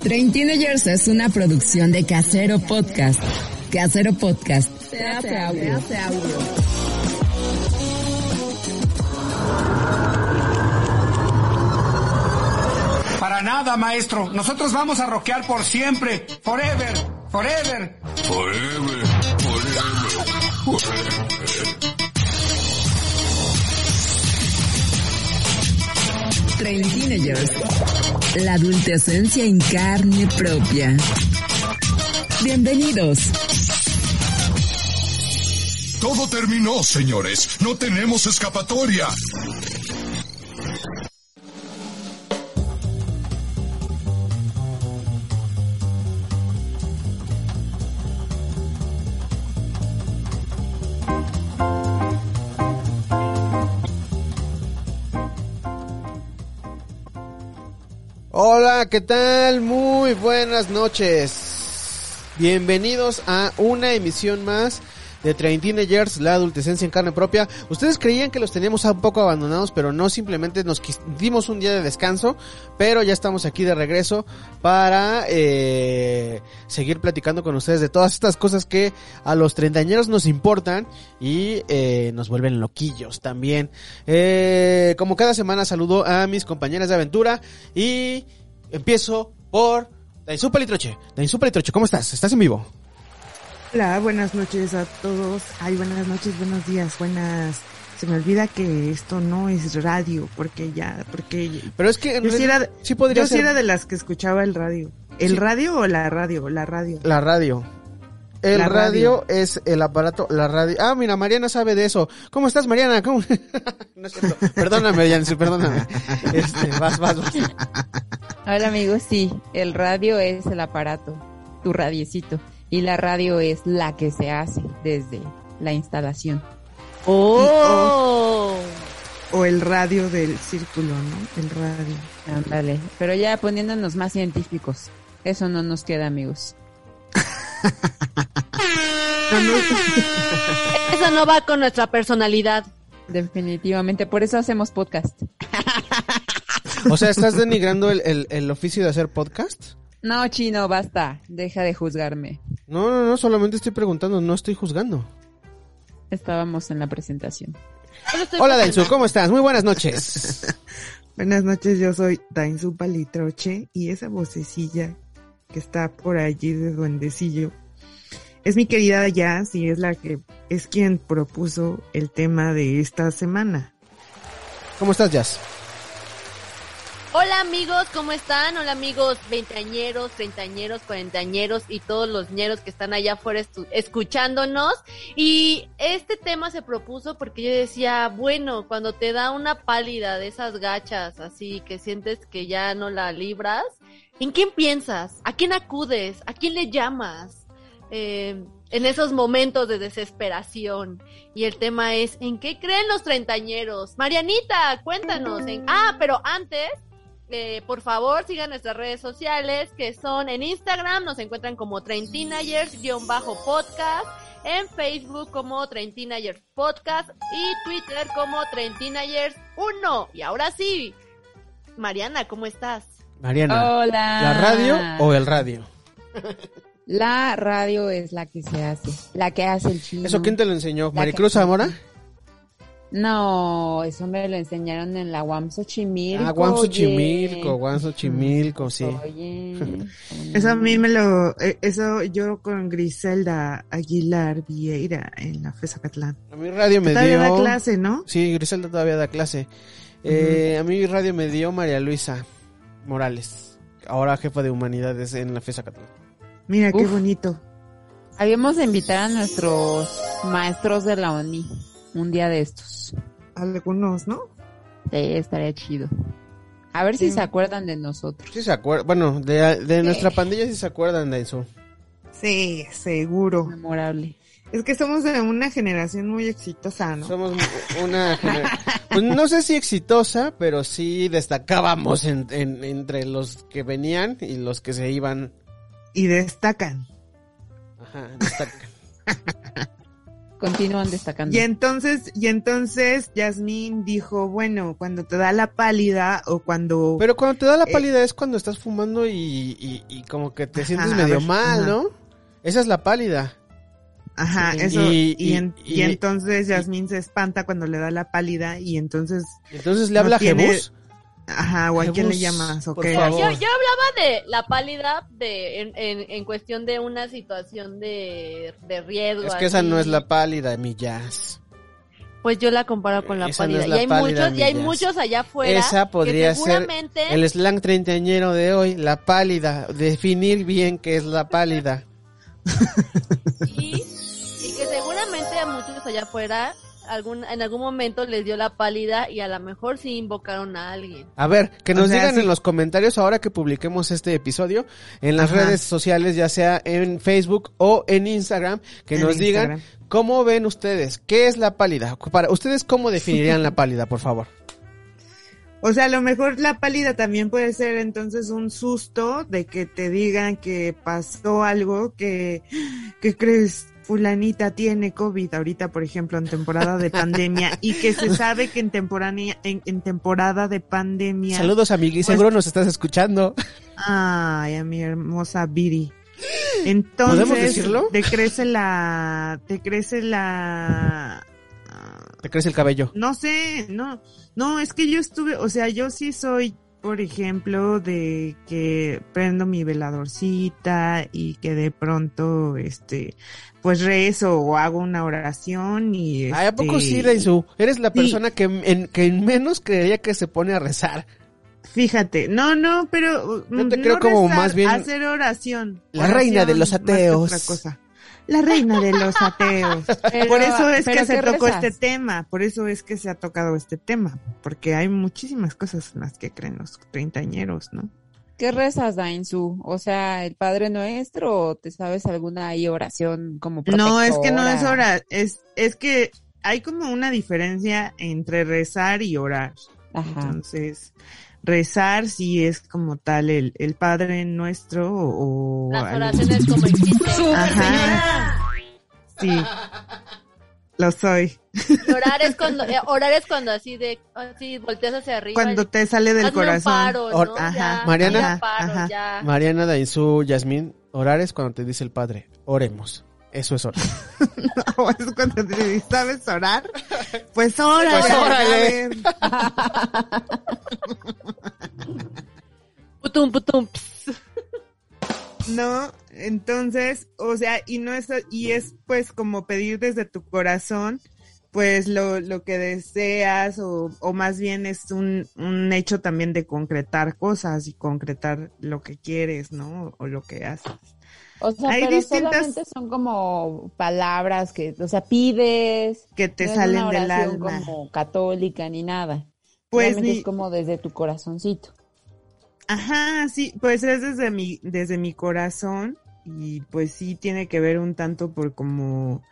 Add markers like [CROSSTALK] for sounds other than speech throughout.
Train Teenagers es una producción de Casero Podcast. Casero Podcast. Se hace audio. Para nada, maestro. Nosotros vamos a rockear por siempre. Forever. Forever. Forever, forever, forever. Train Teenagers. La adultecencia en carne propia. Bienvenidos. Todo terminó, señores. No tenemos escapatoria. Hola, ¿qué tal? Muy buenas noches. Bienvenidos a una emisión más de Train Teenagers, la adultecencia en carne propia. Ustedes creían que los teníamos un poco abandonados, pero no, simplemente nos dimos un día de descanso, pero ya estamos aquí de regreso para eh, seguir platicando con ustedes de todas estas cosas que a los treintañeros nos importan y eh, nos vuelven loquillos también. Eh, como cada semana saludo a mis compañeras de aventura y empiezo por Dainzu Palitroche. Dainzu Palitroche, ¿cómo estás? ¿Estás en vivo? Hola, buenas noches a todos. Ay, buenas noches, buenos días, buenas. Se me olvida que esto no es radio, porque ya, porque Pero es que yo sí era, sí podría yo sí era de las que escuchaba el radio. ¿El Sí. radio o la radio? La radio. la radio. El La radio. es el aparato, la radio. Ah, mira, Mariana sabe de eso. ¿Cómo estás, Mariana? ¿Cómo? [LAUGHS] no es cierto. Perdóname, Yancy, perdóname. Este, vas, vas, vas. Hola amigos, sí, el radio es el aparato, tu radiecito, y la radio es la que se hace desde la instalación. ¡Oh! O el radio del círculo, ¿no? El radio. Ándale, pero ya poniéndonos más científicos, eso no nos queda amigos. [LAUGHS] No, [LAUGHS] Eso no va con nuestra personalidad. Definitivamente, por eso hacemos podcast. O sea, ¿estás denigrando el, el, el oficio de hacer podcast? No, chino, basta, deja de juzgarme. No, no, no, solamente estoy preguntando, no estoy juzgando. Estábamos en la presentación. Hola. Dainzu, ¿cómo estás? Muy buenas noches. [LAUGHS] buenas noches, yo soy Dainzu Palitroche y esa vocecilla que está por allí de duendecillo es mi querida Jazz y es la que es quien propuso el tema de esta semana. ¿Cómo estás, Jazz? Hola amigos, ¿cómo están? Hola amigos veinteañeros, treintañeros, cuarentañeros y todos los ñeros que están allá afuera escuchándonos. Y este tema se propuso porque yo decía, bueno, cuando te da una pálida de esas gachas así que sientes que ya no la libras, ¿en quién piensas? ¿A quién acudes? ¿A quién le llamas? Eh, en esos momentos de desesperación. Y el tema es, ¿en qué creen los treintañeros? Marianita, cuéntanos. En... Ah, pero antes, eh, por favor, sigan nuestras redes sociales, que son en Instagram, nos encuentran como Treintinagers-podcast, en Facebook como Treintinagers Podcast y Twitter como Treintinagers1. Y ahora sí, Mariana, ¿cómo estás? Mariana, Hola. ¿la radio o el radio? [LAUGHS] La radio es la que se hace, la que hace el chino. ¿Eso quién te lo enseñó? ¿Maricruz Zamora? No, eso me lo enseñaron en la UAM Xochimilco. Ah, Guam. Xochimilco, Guam Xochimilco, sí. Oye. [LAUGHS] Eso a mí me lo, eh, eso yo con Griselda Aguilar Vieira en la FESA Catlán. A mí radio me Todavía dio... da clase, ¿no? Sí, Griselda todavía da clase. Eh, A mí radio me dio María Luisa Morales, ahora jefa de humanidades en la FESA Catalán. Mira qué bonito. Habíamos de invitar a nuestros maestros de la ONI un día de estos. Algunos, ¿no? Sí, estaría chido. A ver si se acuerdan de nosotros. Sí se acuerdan, bueno, de, de nuestra pandilla sí se acuerdan de eso. Sí, seguro. Memorable. Es que somos de una generación muy exitosa, ¿no? Somos una pues no sé si exitosa, pero sí destacábamos en- en- entre los que venían y los que se iban. Y destacan. Ajá, destacan. [LAUGHS] Continúan destacando. Y entonces, y entonces Yasmín dijo, bueno, cuando te da la pálida o cuando... Pero cuando te da la Eh, pálida es cuando estás fumando y, y, y como que te Ajá, sientes medio ver, mal, ajá. ¿no? Esa es la pálida. Ajá, Sí. eso. Y- Y, y- en- y y- entonces Yasmín se espanta cuando le da la pálida y entonces, Entonces le No habla a Jebus. Ajá, o a quién le llamas, o por qué? favor. Yo, yo hablaba de la pálida de, en, en, en cuestión de una situación de, de riesgo. Es que esa así. no es la pálida, mi jazz. Pues yo la comparo con la Esa no pálida. es la y hay pálida, muchos, y hay muchos allá afuera. Esa podría que ser seguramente, el slang treintañero de hoy, la pálida. Definir bien qué es la pálida. [LAUGHS] y, y que seguramente a muchos allá afuera algún, en algún momento les dio la pálida y a lo mejor sí invocaron a alguien. A ver, que O nos sea, digan sí. en los comentarios ahora que publiquemos este episodio en las Ajá. redes sociales, ya sea en Facebook o en Instagram, que En nos digan cómo ven ustedes, qué es la pálida. Para ustedes, ¿cómo definirían la pálida, por favor? O sea, a lo mejor la pálida también puede ser entonces un susto de que te digan que pasó algo que, que crees fulanita tiene COVID ahorita, por ejemplo, en temporada de pandemia [LAUGHS] y que se sabe que en temporada, en, en temporada de pandemia. Saludos, amigui, seguro nos estás escuchando. Ay, a mi hermosa Viri. [GASPS] Entonces, ¿Podemos decirlo? te crece la, te crece la, Te crece el cabello. no sé, no, no, es que yo estuve, o sea, yo sí soy, por ejemplo, de que prendo mi veladorcita y que de pronto, este, pues rezo o hago una oración y Ay, ¿a poco este, sí, Daisu? Eres la sí. persona que en, que en menos creería que se pone a rezar. Fíjate, no, no, pero Yo te mm, creo como rezar, más bien hacer oración. la reina de los ateos. otra cosa. La reina de los ateos. [LAUGHS] Pero- por eso es ¿pero que se tocó rezas? este tema, por eso es que se ha tocado este tema, porque hay muchísimas cosas en las que creen los treintañeros, ¿no? ¿Qué rezas, Dainzu? O sea, el Padre Nuestro, o ¿te sabes alguna ahí oración como No, es que no es protectora? orar, es, es que hay como una diferencia entre rezar y orar. Ajá. Entonces, rezar sí es como tal el, el Padre Nuestro o... o Las algo- oraciones como existen. Ajá. Sí. Lo soy. Orar es cuando, eh, orar es cuando así de, así volteas hacia arriba. Cuando y- te sale del corazón. paro, ¿no? Or- Ajá. Ya, Mariana. un paro, Ajá. ya. Mariana, Daisu, Yasmín, orar es cuando te dice el Padre, oremos. Eso es orar. [LAUGHS] O es cuando te dices, ¿sabes orar? Pues órale. Pues órale. [LAUGHS] Putum, putum. No, entonces, o sea, y no es, y es pues como pedir desde tu corazón, pues lo, lo que deseas, o, o más bien es un, un hecho también de concretar cosas y concretar lo que quieres, ¿no? O lo que haces. O sea, Hay pero distintas- solamente son como palabras que, o sea, pides. Que te no es salen una del alma. como católica ni nada. Pues ni- es como desde tu corazoncito. Ajá, sí, pues es desde mi, desde mi corazón y pues sí tiene que ver un tanto por como,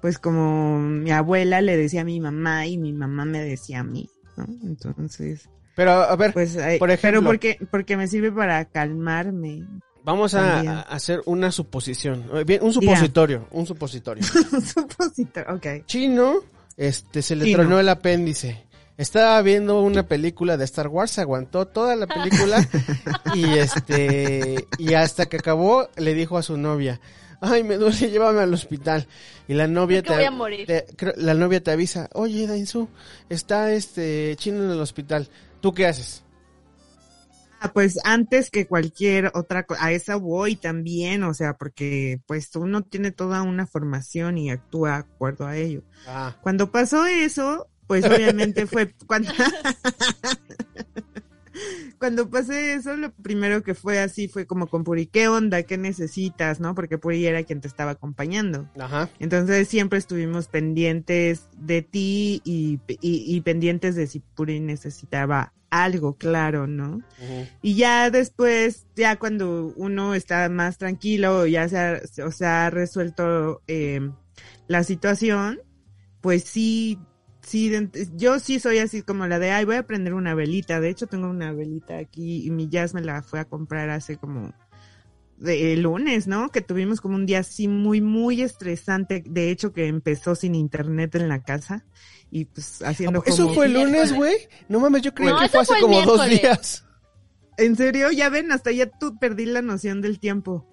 pues como mi abuela le decía a mi mamá y mi mamá me decía a mí, ¿no? Entonces, Pero, a ver, pues, ay, Por ejemplo. pero porque, porque me sirve para calmarme. Vamos a, hacer una suposición. Eh, Bien, un supositorio, un supositorio. [LAUGHS] Supositor, ok. Chino, este, se le Chino. tronó el apéndice. Estaba viendo una película de Star Wars, se aguantó toda la película [LAUGHS] y este, y hasta que acabó le dijo a su novia, ay, me duele, llévame al hospital. Y la novia te, voy a morir. te- creo- la novia te avisa, oye, Dainzu, está este chino en el hospital. ¿Tú qué haces? Pues antes que cualquier otra cosa, a esa voy también, o sea, porque pues uno tiene toda una formación y actúa de acuerdo a ello. Ah, Cuando pasó eso, pues obviamente fue [LAUGHS] cuando [LAUGHS] cuando pasé eso, lo primero que fue así fue como con Puri, ¿qué onda? ¿Qué necesitas? ¿No? Porque Puri era quien te estaba acompañando. ajá. Entonces siempre estuvimos pendientes de ti y, y, y pendientes de si Puri necesitaba algo, claro, ¿no? Y ya después, ya cuando uno está más tranquilo, ya se ha, o se ha resuelto eh, la situación, pues sí, sí, yo sí soy así como la de, ay, voy a prender una velita. De hecho, tengo una velita aquí y mi jazz me la fue a comprar hace como de- el lunes, ¿no? Que tuvimos como un día así muy, muy estresante. De hecho, que empezó sin internet en la casa y pues haciendo ¿Eso como- fue el lunes, güey? No mames, yo creí No, que fue hace fue como dos días. En serio, ya ven, hasta ya tú perdí la noción del tiempo.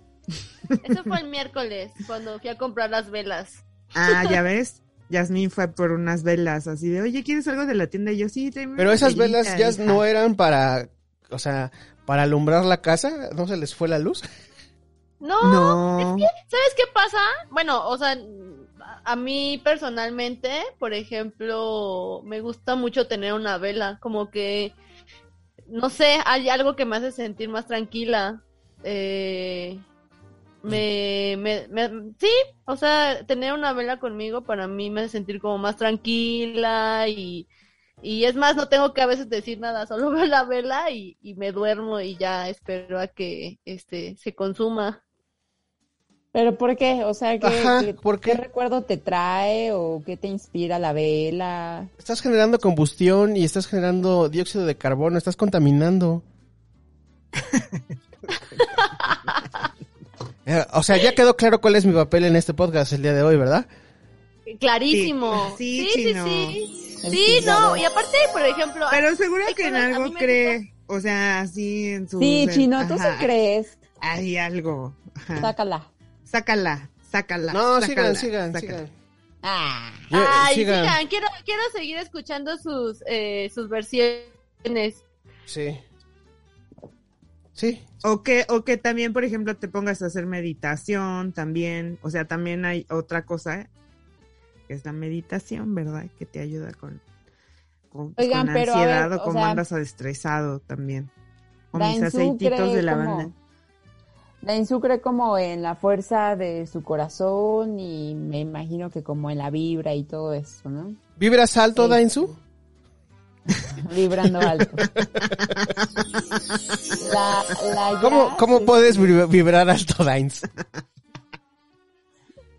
Eso fue el miércoles, cuando fui a comprar las velas. Ah, ya [LAUGHS] ves. Yasmín fue por unas velas así de, oye, ¿quieres algo de la tienda? Y yo, sí, tráeme Pero esas velas ya hija". no eran para, o sea, para alumbrar la casa, ¿no se les fue la luz? No, No. ¿sabes qué pasa? Bueno, o sea, a mí personalmente, por ejemplo, me gusta mucho tener una vela, como que, no sé, hay algo que me hace sentir más tranquila. Eh, me, me, sí, o sea, tener una vela conmigo para mí me hace sentir como más tranquila y, y es más, no tengo que a veces decir nada, [LAUGHS] solo veo la vela y, y me duermo y ya espero a que este se consuma. ¿Pero por qué? O sea, ¿qué, Ajá, qué- ¿por qué qué? recuerdo te trae o qué te inspira la vela? Estás generando combustión y estás generando dióxido de carbono, estás contaminando. [LAUGHS] Eh, o sea, ya quedó claro cuál es mi papel en este podcast el día de hoy, ¿verdad? Clarísimo. Sí, Sí, sí, chino. sí. Sí, juzgador. no, y aparte, por ejemplo, Pero seguro que en algo cree, o sea, así en su... Sí, Chino, tú sí crees. Hay algo. Ajá. Sácala. Sácala, sácala. No, sácala, sigan, sigan, sácala. sigan. Ah. Yo- ay, sigan. sigan, quiero, quiero seguir escuchando sus, eh, sus versiones. Sí. Sí. O que, o que también, por ejemplo, te pongas a hacer meditación también. O sea, también hay otra cosa, que es la meditación, ¿verdad? Que te ayuda con, con, Oigan, con ansiedad ver, o o como sea, andas estresado también. O mis aceititos de como- Dainzú cree como en la fuerza de su corazón y me imagino que como en la vibra y todo eso, ¿no? ¿Vibras alto, Sí. Dainzu? [LAUGHS] Vibrando alto. La, la ¿Cómo, cómo puedes vibra- vibrar alto, Dainz? [LAUGHS]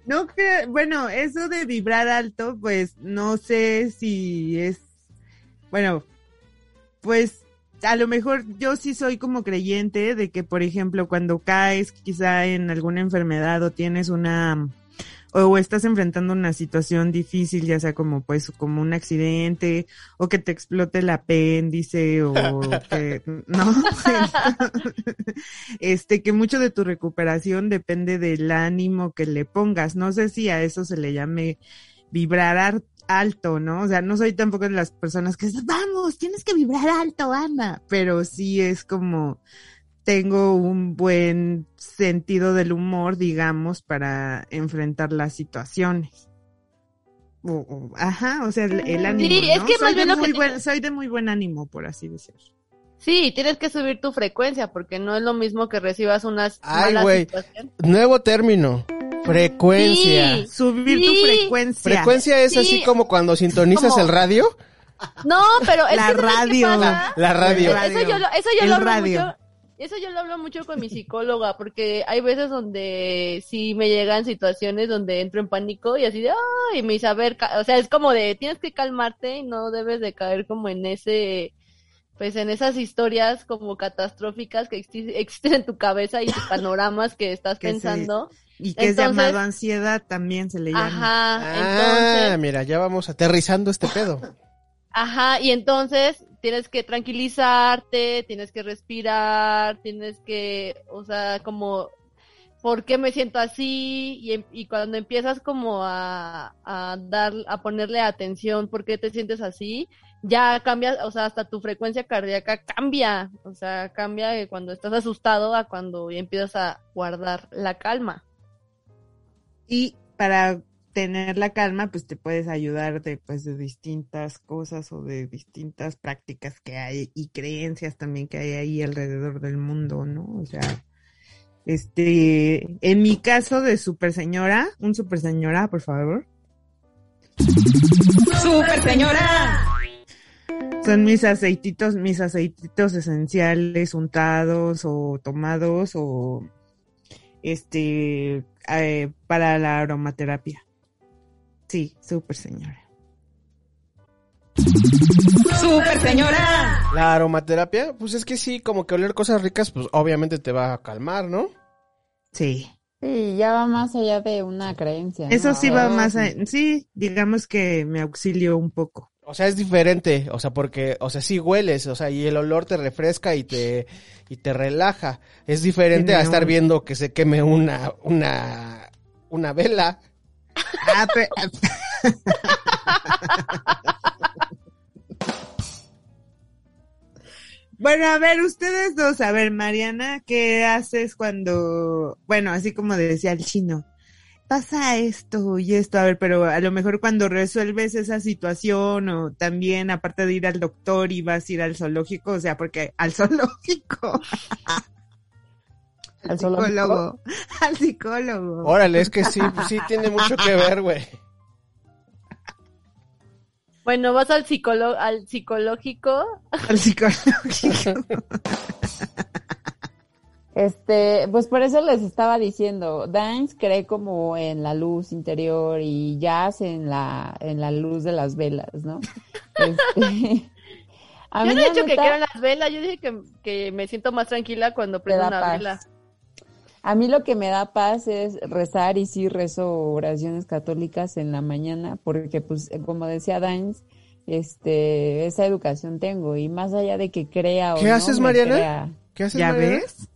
No que, bueno, eso de vibrar alto, pues no sé si es, bueno, pues a lo mejor yo sí soy como creyente de que, por ejemplo, cuando caes quizá en alguna enfermedad o tienes una, o estás enfrentando una situación difícil, ya sea como pues como un accidente o que te explote el apéndice o [LAUGHS] que no [LAUGHS] este que mucho de tu recuperación depende del ánimo que le pongas. No sé si a eso se le llame vibrar ar- alto, ¿no? O sea, no soy tampoco de las personas que dicen, vamos, tienes que vibrar alto, anda, pero sí es como tengo un buen sentido del humor, digamos, para enfrentar las situaciones. O- o- ajá, o sea, el, el ánimo. Sí, es que soy, más de bien lo que muy te- buen, soy de muy buen ánimo, por así decirlo. Sí, tienes que subir tu frecuencia porque no es lo mismo que recibas unas Ay, malas güey. situaciones. Nuevo término. Frecuencia. Sí. Subir tu frecuencia. Frecuencia es Sí. así como cuando sintonizas el radio. No, pero es La que ¿sabes qué radio. pasa? La radio. Radio. Eso yo lo, eso yo El lo hablo radio. mucho. Eso yo lo hablo mucho con mi psicóloga, porque hay veces donde sí me llegan situaciones donde entro en pánico y así de, ay, me dice, a ver, ca-", o sea, es como de, tienes que calmarte y no debes de caer como en ese, pues en esas historias como catastróficas que exi- existen en tu cabeza y tus [LAUGHS] panoramas que estás Que se- pensando. Y que es Entonces- llamado ansiedad también se le llama. Ajá, Ah, entonces, mira, ya vamos aterrizando este [LAUGHS] pedo. Ajá, y entonces tienes que tranquilizarte, tienes que respirar, tienes que, o sea, como, ¿por qué me siento así? Y, em- y cuando empiezas como a, a dar, a ponerle atención, ¿por qué te sientes así? Ya cambia, o sea, hasta tu frecuencia cardíaca cambia, o sea, cambia de cuando estás asustado a cuando ya empiezas a guardar la calma. Y para tener la calma, pues te puedes ayudar de, pues, de distintas cosas o de distintas prácticas que hay y creencias también que hay ahí alrededor del mundo, ¿no? O sea, este, en mi caso de super señora, un super señora, por favor. ¡Super señora! Son mis aceititos, mis aceititos esenciales untados o tomados o este eh, para la aromaterapia. Sí, súper señora. ¡Super señora! La aromaterapia, pues es que sí, como que oler cosas ricas, pues obviamente te va a calmar, ¿no? Sí. Sí, ya va más allá de una creencia. ¿no? Eso sí va Ahora más a, sí, digamos que me auxilió un poco. O sea, es diferente, o sea, porque, o sea, sí hueles, o sea, y el olor te refresca y te, y te relaja. Es diferente a estar viendo que se queme una, una, una vela. Ah, pe- Bueno, a ver, ustedes dos, a ver, Mariana, ¿qué haces cuando, bueno, así como decía el chino, pasa esto y esto, a ver, pero a lo mejor cuando resuelves esa situación o también aparte de ir al doctor y vas a ir al zoológico, o sea, porque al [LAUGHS] zoológico, [LAUGHS] ¿Al zoológico? psicólogo, al psicólogo. Órale, es que sí, sí tiene mucho que ver, güey. Bueno, vas al psicólogo, al psicológico. Al psicológico. [LAUGHS] Este, pues por eso les estaba diciendo, Dance cree como en la luz interior y Jazz en la, en la luz de las velas, ¿no? [LAUGHS] Este, a Yo mí no he dicho que quiero las velas, yo dije que, que me siento más tranquila cuando prendo una paz. vela. A mí lo que me da paz es rezar y sí rezo oraciones católicas en la mañana porque pues como decía Dance, este, esa educación tengo y más allá de que crea o ¿Qué no haces, me Mariana? crea, ¿Qué haces, ¿Ya Mariana? ves?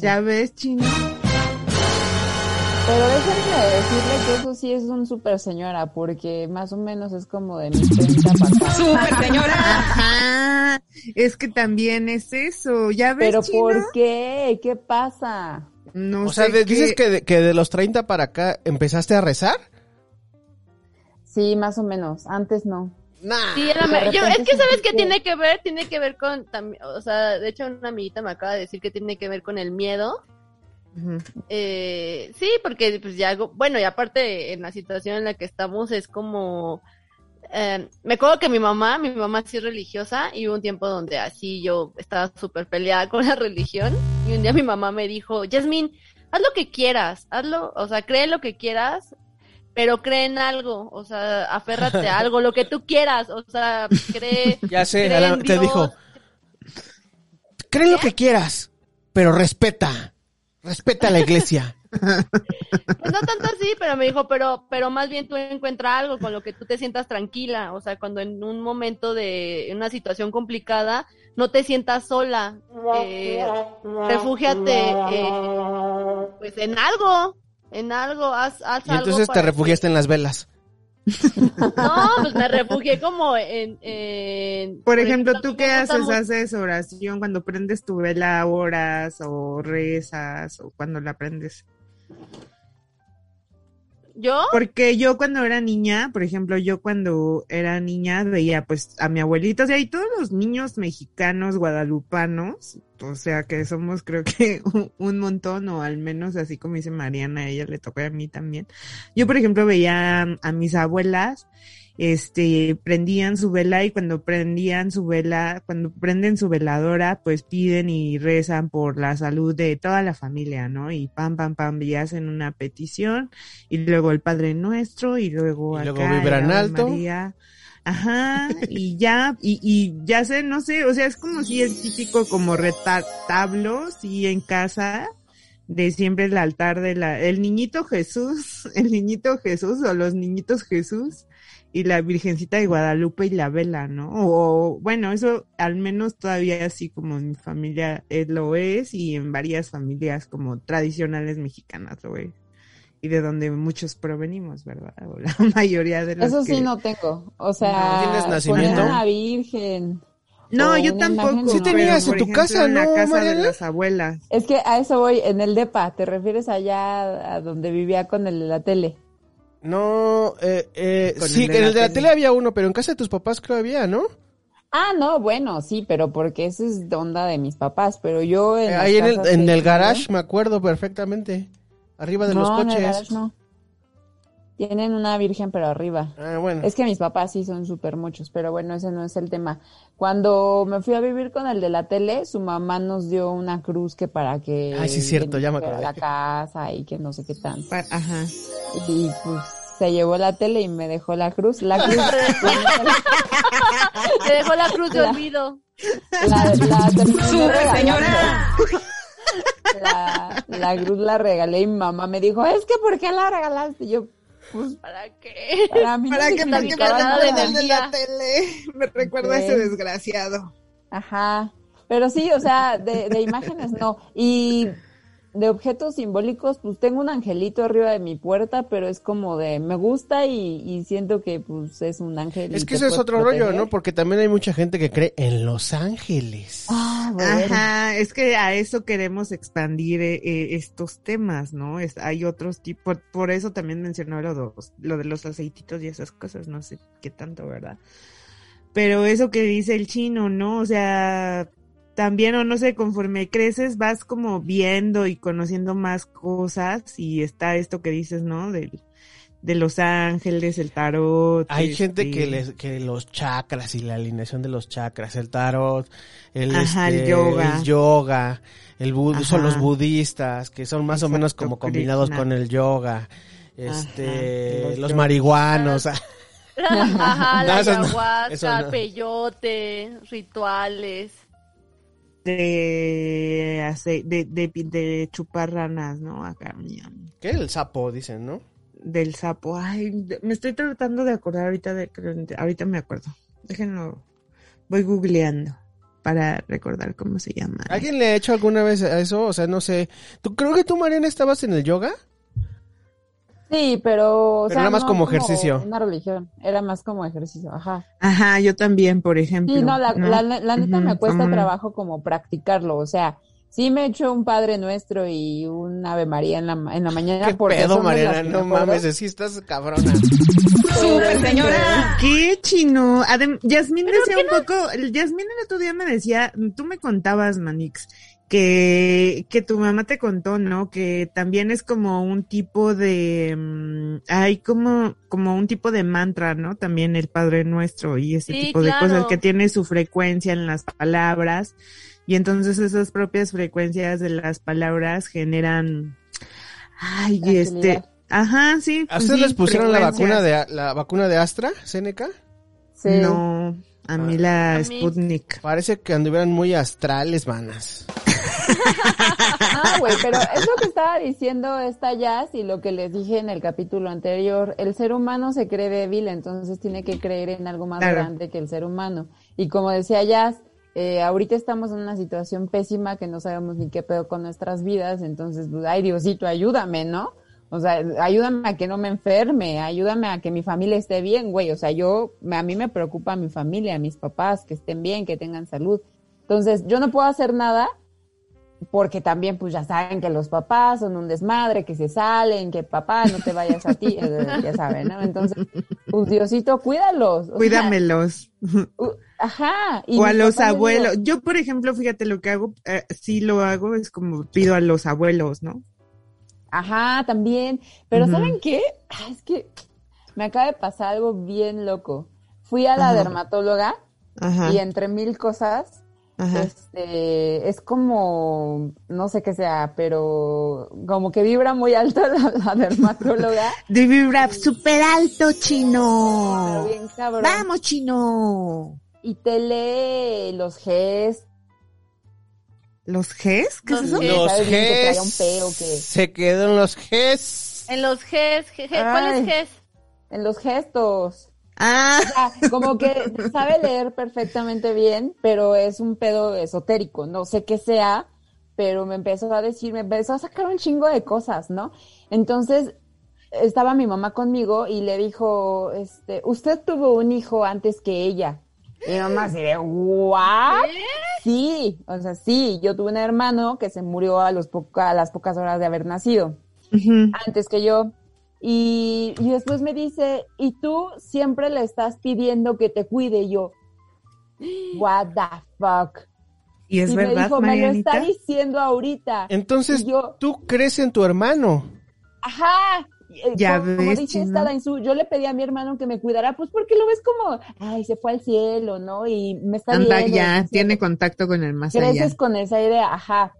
¿Ya ves, chino? Pero déjenme decirle que eso sí es un super señora porque más o menos es como de mis 30 para acá. ¡Super señora! Ajá, es que también es eso, ¿ya ves, Pero? ¿por qué? ¿Qué pasa? No O sea, sé de- qué- dices que de, que de los 30 para acá empezaste a rezar. Sí, más o menos. Antes no. Nah. Sí, era De me- yo, es que sabes que tiene que ver, tiene que ver con, o sea, de hecho una amiguita me acaba de decir que tiene que ver con el miedo. Eh, sí, porque pues ya, bueno, y aparte en la situación en la que estamos es como, eh, me acuerdo que mi mamá, mi mamá sí es religiosa y hubo un tiempo donde así yo estaba súper peleada [LAUGHS] con la religión y un día mi mamá me dijo, Jasmine, haz lo que quieras, hazlo, o sea, cree lo que quieras, pero cree en algo, o sea, aférrate a [LAUGHS] algo, lo que tú quieras, o sea, cree, [LAUGHS] Ya sé, cree a la- en te Dios. dijo, cree lo que quieras, pero respeta, respeta a la iglesia. [LAUGHS] Pues no tanto así, pero me dijo, pero, pero más bien tú encuentra algo con lo que tú te sientas tranquila, o sea, cuando en un momento de una situación complicada no te sientas sola, eh, refúgiate, eh, pues en algo, en algo, haz, haz Y algo. entonces te refugiaste en las velas. [LAUGHS] No, pues me refugié como en, en- Por ejemplo, ¿tú qué haces? ¿Haces oración cuando prendes tu vela horas o rezas o cuando la prendes? ¿Yo? Porque yo cuando era niña, por ejemplo, yo cuando era niña veía pues a mi abuelita, o sea, y todos los niños mexicanos guadalupanos, o sea, que somos creo que [LAUGHS] un, montón, o al menos así como dice Mariana, a ella le tocó a mí también. Yo, por ejemplo, veía a mis abuelas, este, prendían su vela y cuando prendían su vela, cuando prenden su veladora, pues piden y rezan por la salud de toda la familia, ¿no? Y pam, pam, pam, y hacen una petición y luego el Padre Nuestro y luego Y luego acá el vibran alto. María. Ajá, y ya, y, y ya sé, no sé, o sea, es como si el típico como retablo, sí, en casa, de siempre el altar de la, el niñito Jesús, [LAUGHS] el niñito Jesús o los niñitos Jesús y la Virgencita de Guadalupe y la vela, ¿no? O bueno, eso al menos todavía así como en mi familia eh, lo es y en varias familias como tradicionales mexicanas lo es. Y de donde muchos provenimos, ¿verdad? O la [LAUGHS] mayoría de los Eso sí que- no tengo. O sea, ¿No tienes poner nacimiento? una virgen. No, yo tampoco. Sí tenías pero, en tu casa, en la ¿no, casa Mariana? de las abuelas. Es que a eso voy, en el DEPA, ¿te refieres allá a donde vivía con el de la tele? No, eh, eh, sí, en el de la tele. había uno, pero en casa de tus papás creo había, ¿no? Ah, no, bueno, sí, pero porque esa es onda de mis papás, pero yo en Eh, ahí en el, en el garage me acuerdo perfectamente. Arriba de los no, en el coches. garage no. Tienen una virgen, pero arriba. Ah, bueno. Es que mis papás sí son súper muchos, pero bueno, ese no es el tema. Cuando me fui a vivir con el de la tele, su mamá nos dio una cruz que para que... Ay, sí, cierto, ya me acordé. la casa y que no sé qué tanto. Pa- Ajá. Y pues se llevó la tele y me dejó la cruz. La cruz... [LAUGHS] Te dejó la cruz de La- olvido. la, la terminé ¡Súper regalando. señora! La, la cruz la regalé y mi mamá me dijo, es que ¿por qué la regalaste? Y yo, pues, ¿Para qué? para mí no Para que me recuerden de la tele. Me recuerda a ese desgraciado. Ajá. Pero sí, o sea, de, de imágenes no. Y de objetos simbólicos, pues tengo un angelito arriba de mi puerta, pero es como de, me gusta y, y siento que pues es un ángel. Es que eso es otro rollo. ¿no? Porque también hay mucha gente que cree en Los Ángeles. Ah, bueno. Ajá, es que a eso queremos expandir eh, eh, estos temas, ¿no? Es, hay otros tipos, por eso también mencionó lo, dos- lo de los aceititos y esas cosas, no sé qué tanto, ¿verdad? Pero eso que dice el chino, ¿no? O sea, también, o no sé, conforme creces vas como viendo y conociendo más cosas y está esto que dices, ¿no? Del, de los ángeles, el tarot. Hay este, gente que les, que los chakras y la alineación de los chakras, el tarot, el, Ajá, el este, yoga. el yoga, el bud- son Ajá. los budistas, que son más o menos como combinados Krishna. con el yoga, este, Ajá, los, los marihuanos, [LAUGHS] Ajá, la No, ayahuasca, no. peyote, rituales. De, ace- de, de, de chupar ranas, ¿no? Acá, ¿qué? El sapo, dicen, ¿no? del sapo. Ay, me estoy tratando de acordar ahorita de, de- ahorita me acuerdo. Déjenlo, voy googleando para recordar cómo se llama. ¿Alguien le ha hecho alguna vez a eso? O sea, no sé. ¿Tú creo que tú, Mariana, estabas en el yoga? Sí, pero... o Pero sea, era más no como ejercicio. Una religión, era más como ejercicio, ajá. Ajá, yo también, por ejemplo. Sí, no, la, la, la neta me cuesta trabajo como practicarlo, o sea, sí me echo un Padre Nuestro y un Ave María en la, ma- en la mañana ¿Qué porque pedo, Mariana? No mames, sí estás cabrona. ¡Súper señora! ¿Qué chino? Adem Yasmín decía un poco, el Yasmín el otro día me decía, tú me contabas, Manix, que, que tu mamá te contó, ¿no? Que también es como un tipo de, mm, hay como, como un tipo de mantra, ¿no? También el Padre Nuestro y ese Sí, tipo de cosas que tiene su frecuencia en las palabras. Y entonces esas propias frecuencias de las palabras generan, ay, este, ajá, sí. ¿A ustedes sí, les pusieron la vacuna de la vacuna de Astra, Seneca? Sí. No, a mí la A mí- Sputnik. Parece que anduvieran muy astrales, vanas. Ah, güey, pero es lo que estaba diciendo esta Jazz y lo que les dije en el capítulo anterior. El ser humano se cree débil, entonces tiene que creer en algo más Claro. grande que el ser humano. Y como decía Jazz, eh, ahorita estamos en una situación pésima que no sabemos ni qué pedo con nuestras vidas, entonces, pues, ay, Diosito, ayúdame, ¿no? O sea, ayúdame a que no me enferme, ayúdame a que mi familia esté bien, güey. O sea, yo, a mí me preocupa mi familia, mis papás, que estén bien, que tengan salud. Entonces, yo no puedo hacer nada porque también pues ya saben que los papás son un desmadre, que se salen, que papá no te vayas a ti, eh, ya saben, ¿no? Entonces, pues Diosito, cuídalos. o Cuídamelos. ajá. y o a los abuelos. Yo, por ejemplo, fíjate lo que hago, eh, sí lo hago, es como pido a los abuelos, ¿no? Ajá, también. Pero. ¿saben qué? Es que me acaba de pasar algo bien loco. Fui a la Ajá. dermatóloga Ajá. y entre mil cosas Ajá. Este, es como, no sé qué sea, pero como que vibra muy alto la, la dermatóloga. [LAUGHS] De vibra súper alto, pero chino. bien cabrón. Vamos, chino. Y te lee los Gs. ¿Los Gs? ¿Qué es Los eso? Gs. Los ¿Sabes bien que traía Gs. un peo que- Se quedó en los Gs. En los Gs, G- G- ¿cuál Ay. es Gs? En los gestos. Ah, O sea, como que sabe leer perfectamente bien, pero es un pedo esotérico. No sé qué sea, pero me empezó a decir, me empezó a sacar un chingo de cosas, ¿no? Entonces, estaba mi mamá conmigo y le dijo, este, usted tuvo un hijo antes que ella. Y mi mamá así de, ¿what? Sí, o sea, sí, yo tuve un hermano que se murió a, los poca- a las pocas horas de haber nacido antes que yo. Y, y después me dice, y tú siempre le estás pidiendo que te cuide. Y yo, what the fuck. y es y me verdad, dijo, me lo está diciendo ahorita. Entonces, yo, tú crees en tu hermano. ajá. Eh, Ya como, ves, dice chino. esta Dainzú, yo le pedí a mi hermano que me cuidara, pues porque lo ves como, ay, se fue al cielo, ¿no? Y me está Anda viendo, ya, tiene contacto con el más allá. creces con esa idea, ajá.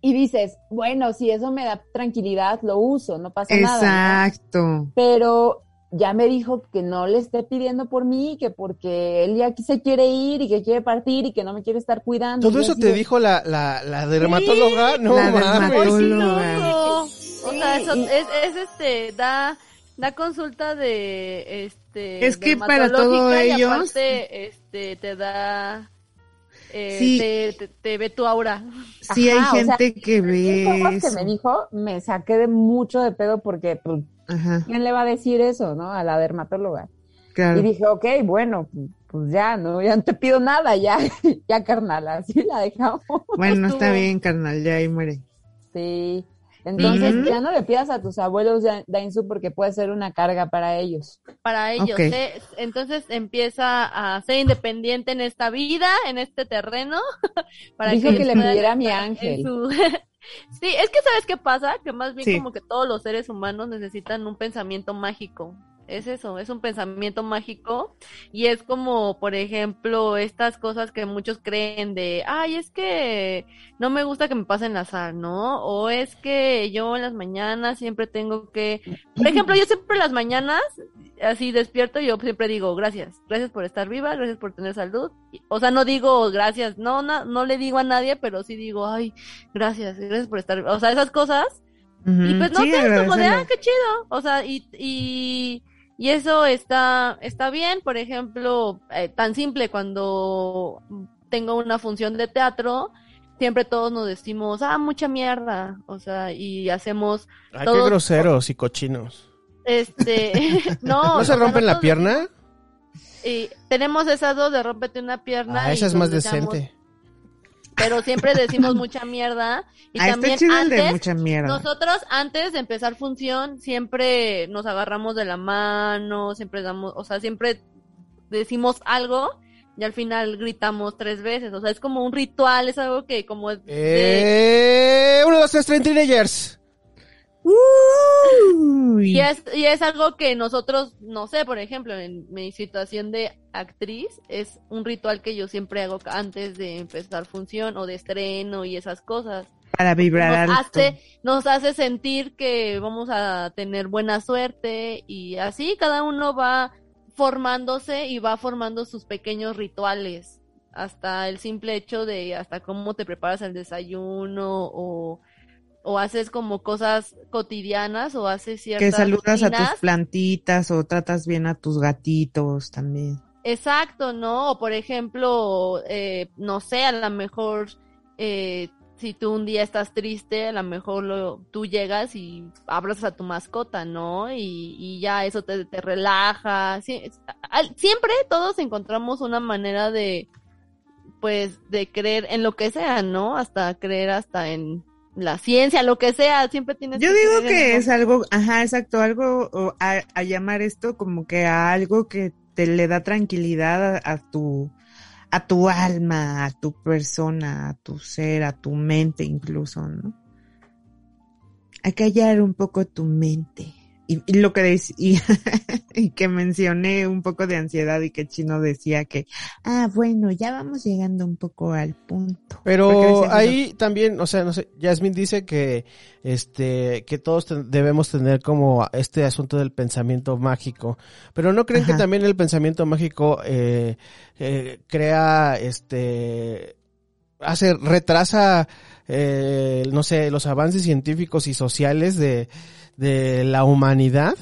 Y dices, bueno, si eso me da tranquilidad, lo uso, no pasa nada. ¿no? Exacto. pero ya me dijo que no le esté pidiendo por mí, que porque él ya se quiere ir y que quiere partir y que no me quiere estar cuidando. ¿Todo Y eso te de- dijo la, la, la dermatóloga? no la mames. dermatóloga. No, o sea, eso y- es, es este, da, da consulta de, este, Es que para todo y ellos- aparte, este, te da, eh, Sí. te, te, te ve tu aura. Sí, Ajá, o hay sea, gente que ve cosas que eso. me dijo, me saqué de mucho de pedo porque, pues, Ajá, ¿quién le va a decir eso, no? A la dermatóloga. claro. Y dije, ok, bueno, pues, ya, no, ya no te pido nada, ya, [LAUGHS] ya carnal, así la dejamos. Bueno, está bien, carnal, ya ahí muere. Sí. Entonces, ya no le pidas a tus abuelos de Dainzu porque puede ser una carga para ellos. para ellos. ¿eh? Entonces empieza a ser independiente en esta vida, en este terreno. [LAUGHS] para Dijo que le pueda pidiera a mi ángel. su- [LAUGHS] sí, es que sabes qué pasa, que más bien Sí. como que todos los seres humanos necesitan un pensamiento mágico. Es eso, es un pensamiento mágico y es como, por ejemplo, estas cosas que muchos creen de, ay, es que no me gusta que me pasen la sal, ¿no? O es que yo en las mañanas siempre tengo que, [LAUGHS] por ejemplo, yo siempre en las mañanas así despierto, yo siempre digo gracias, gracias por estar viva, gracias por tener salud. O sea, no digo gracias, no, no, no le digo a nadie, pero sí digo, ay, gracias, gracias por estar, o sea, esas cosas. Y pues no Sí, sé, como de, ah, qué chido. O sea, y, y, y eso está, está bien, por ejemplo, eh, tan simple cuando tengo una función de teatro, siempre todos nos decimos, ah, mucha mierda. O sea, y hacemos, Ay, qué groseros y cochinos. este, [LAUGHS] no. ¿No se rompen la pierna? Y tenemos esas dos de rómpete una pierna. Ah, y esa es más decente. Pero siempre decimos mucha mierda. Y Ah, también el de antes, mucha mierda. Nosotros antes de empezar función siempre nos agarramos de la mano, siempre damos, o sea, siempre decimos algo y al final gritamos tres veces, o sea, es como un ritual, es algo que como de- Eh, uno, dos, tres, tres teenagers. Uy. y es y es algo que nosotros, no sé, por ejemplo, en mi situación de actriz es un ritual que yo siempre hago antes de empezar función o de estreno y esas cosas. Para vibrar nos alto. hace, nos hace sentir que vamos a tener buena suerte y así cada uno va formándose y va formando sus pequeños rituales hasta el simple hecho de hasta cómo te preparas el desayuno o, o haces como cosas cotidianas o haces ciertas Que saludas a tus plantitas o tratas bien a tus gatitos también. Exacto, ¿no? O por ejemplo, eh, no sé, a lo mejor eh, si tú un día estás triste, a lo mejor lo, tú llegas y abrazas a tu mascota, ¿no? Y, y ya eso te, te relaja. Siempre todos encontramos una manera de, pues, de creer en lo que sea, ¿no? Hasta creer hasta en la ciencia, lo que sea, siempre tienes Yo que digo que es algo, ajá, exacto, algo o a, a llamar esto como que a algo que te le da tranquilidad a, a tu a tu alma, a tu persona, a tu ser, a tu mente incluso, ¿no? A callar un poco tu mente. Y, y lo que dec- y, [LAUGHS] y que mencioné un poco de ansiedad y que Chino decía que, ah, bueno, ya vamos llegando un poco al punto. Pero ahí también, o sea, no sé, Yasmin dice que, este, que todos ten- debemos tener como este asunto del pensamiento mágico. Pero ¿no creen que también el pensamiento mágico eh, eh, crea, este, hace, retrasa, eh, no sé, los avances científicos y sociales de, de la humanidad?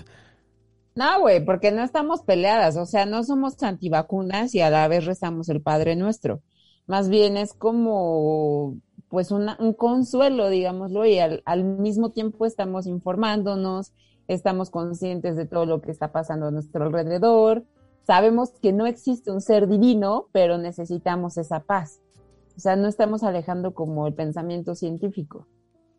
No, güey, porque no estamos peleadas, o sea, no somos antivacunas y a la vez rezamos el Padre Nuestro. Más bien es como, pues, una- un consuelo, digámoslo, y al, al mismo tiempo estamos informándonos, estamos conscientes de todo lo que está pasando a nuestro alrededor, sabemos que no existe un ser divino, pero necesitamos esa paz. O sea, no estamos alejando como el pensamiento científico.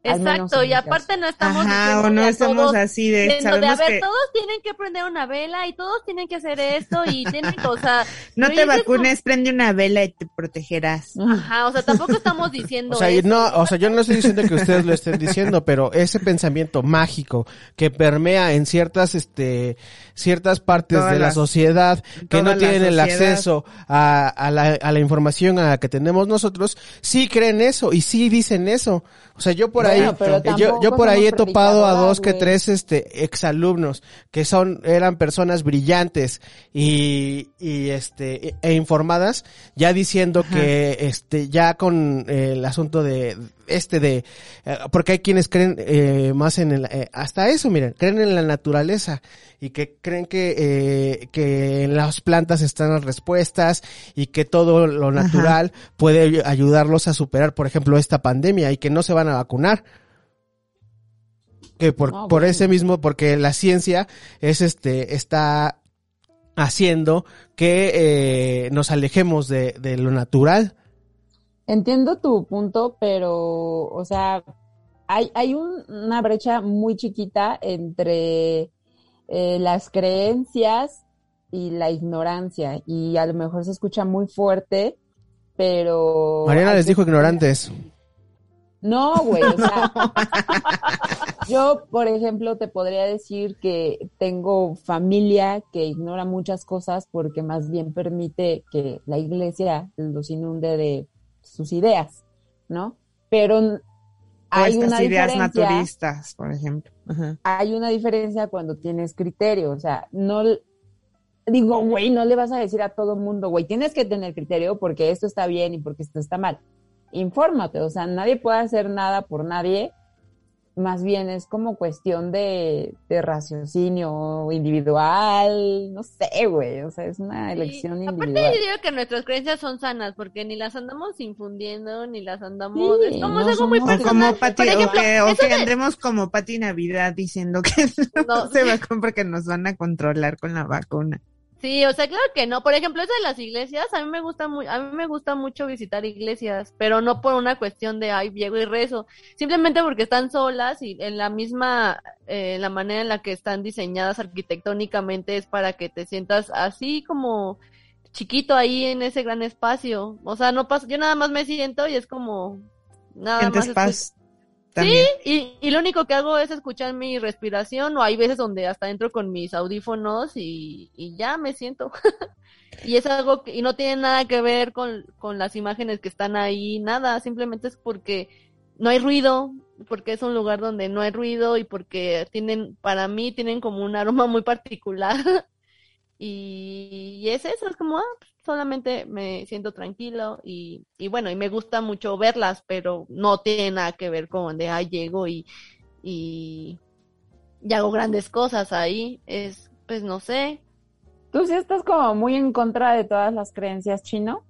Exacto, y caso. aparte no estamos Ajá, o no estamos todos- así de, Diciendo de, a ver, que todos tienen que prender una vela y todos tienen que hacer esto y tienen que, o sea, [LAUGHS] no te vacunes, prende una vela y te protegerás. Ajá, o sea, tampoco estamos diciendo [LAUGHS] O sea, y eso. no, o sea, yo no estoy diciendo que ustedes lo estén diciendo, pero ese pensamiento mágico que permea en ciertas, este, ciertas partes de la las- sociedad que no la tienen el acceso a, a la, a la información a la que tenemos nosotros, sí creen eso y sí dicen eso. O sea, yo por ahí, yo, yo por ahí he topado a dos que tres este exalumnos que son eran personas brillantes y, y este e informadas ya diciendo que este ya con eh, el asunto de este de eh, porque hay quienes creen eh, más en el eh, hasta eso miren creen en la naturaleza y que creen que eh, que en las plantas están las respuestas y que todo lo natural puede ay- ayudarlos a superar por ejemplo esta pandemia y que no se van a vacunar. Que por, Ah, por bueno. ese mismo porque la ciencia es este está haciendo que eh, nos alejemos de, de lo natural Entiendo tu punto, pero, o sea, hay, hay un- una brecha muy chiquita entre eh, las creencias y la ignorancia, y a lo mejor se escucha muy fuerte, pero... Mariana les que- dijo ignorantes. No, güey, o sea, [LAUGHS] yo, por ejemplo, te podría decir que tengo familia que ignora muchas cosas porque más bien permite que la iglesia los inunde de sus ideas, ¿no? Pero hay estas una ideas diferencia, naturistas, por ejemplo. Ajá. hay una diferencia cuando tienes criterio, o sea, no digo, güey, no le vas a decir a todo mundo, güey, tienes que tener criterio porque esto está bien y porque esto está mal. Infórmate, o sea, nadie puede hacer nada por nadie, más bien es como cuestión de, de raciocinio individual, no sé, güey, o sea, es una elección Y aparte individual. yo digo que nuestras creencias son sanas porque ni las andamos infundiendo ni las andamos Sí, es como no muy O como Pati, por ejemplo o que, o eso que de- andremos como Pati Navidad diciendo que No. no [LAUGHS] se vacuna porque nos van a controlar con la vacuna. Sí, o sea, claro que no. Por ejemplo, eso de las iglesias, a mí me gusta muy, a mí me gusta mucho visitar iglesias, pero no por una cuestión de ay, llego y rezo, simplemente porque están solas y en la misma, eh, la manera en la que están diseñadas arquitectónicamente es para que te sientas así como chiquito ahí en ese gran espacio. O sea, no pasa, yo nada más me siento y es como nada Sientes más. paz. También. y, y lo único que hago es escuchar mi respiración o hay veces donde hasta entro con mis audífonos y, y ya me siento. [LAUGHS] y es algo que y no tiene nada que ver con, con las imágenes que están ahí, nada, simplemente es porque no hay ruido, porque es un lugar donde no hay ruido y porque tienen, para mí tienen como un aroma muy particular. [LAUGHS] y, y es eso, es como, ah, solamente me siento tranquilo y, y bueno, y me gusta mucho verlas, pero no tiene nada que ver con de, ah, llego y, y, y hago grandes cosas ahí, es, pues no sé, Tú sí estás como muy en contra de todas las creencias chino.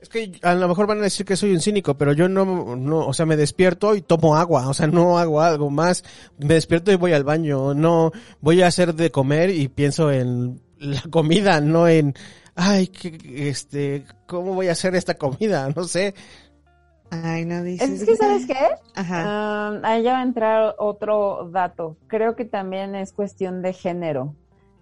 Es que a lo mejor van a decir que soy un cínico, pero yo no, no, o sea, me despierto y tomo agua, o sea, no hago algo más. Me despierto y voy al baño, no voy a hacer de comer y pienso en la comida, no en, ay, que, este, ¿cómo voy a hacer esta comida? [LAUGHS] No sé. Ay, no dices. Es que, ¿sabes qué? Ajá. Ah, ahí ya va a entrar otro dato. Creo que también es cuestión de género.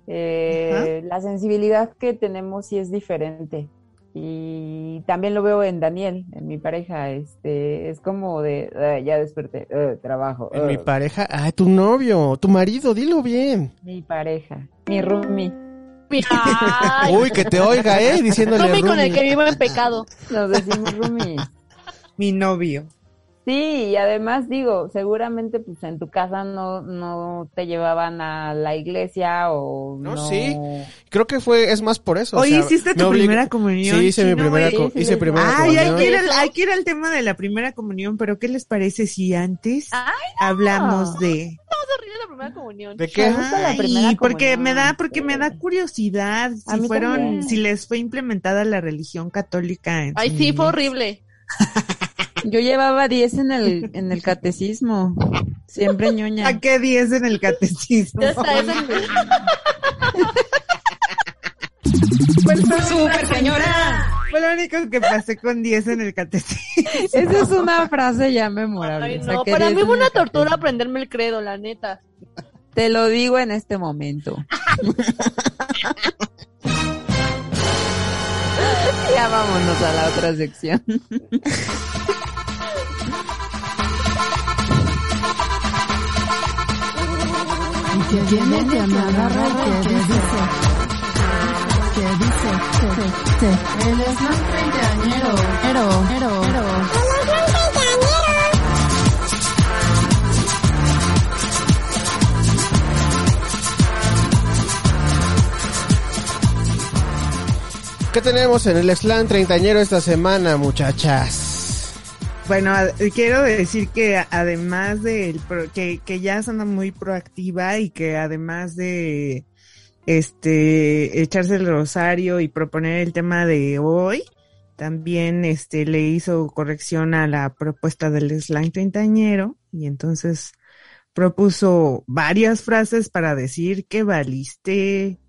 Eh, la sensibilidad que tenemos sí es diferente. Y también lo veo en Daniel, en mi pareja. Este, es como de, "Ah, ya desperté, eh, trabajo. En mi eh". pareja, ay, tu novio, tu marido, dilo bien. Mi pareja, mi roomie. Ay, Uy, que te oiga, eh, diciéndole Romy con el que vivo en pecado. Nos decimos roomies. Mi novio. Sí, y además digo, seguramente pues en tu casa no, no te llevaban a la iglesia o No, no. sí. Creo que fue, es más por eso. o Oye, sea, ¿hiciste tu oblig- primera comunión? Sí, hice mi primera, co- hice sí, primera Ay, hay comunión. que, ir al, hay que ir al tema de la primera comunión, pero ¿qué les parece si antes Ay, hablamos de... Vamos a reír de la primera comunión. ¿De qué? Ay, porque comunión, me da, porque me da curiosidad A si fueron, también. si les fue implementada la religión católica. En Ay, sí, fue horrible. [LAUGHS] Yo llevaba 10 en el, en el catecismo. Siempre ñoña. ¿A qué 10 en el catecismo? Ya está, eso es- [LAUGHS] ¡Súper señora! Fue lo único que pasé con 10 en el catecismo. Esa es una frase ya memorable. Ay, no, para 10 mí fue una tortura catecismo. aprenderme el credo, la neta. Te lo digo en este momento. [LAUGHS] ya vámonos a la otra sección. que viene que me agarra y que dice, que dice, ¿Qué tenemos en el slam treintañero esta semana, muchachas? Bueno, quiero decir que además de que, que ya anda muy proactiva y que además de este echarse el rosario y proponer el tema de hoy, también este le hizo corrección a la propuesta del slang treintañero y entonces propuso varias frases para decir que valiste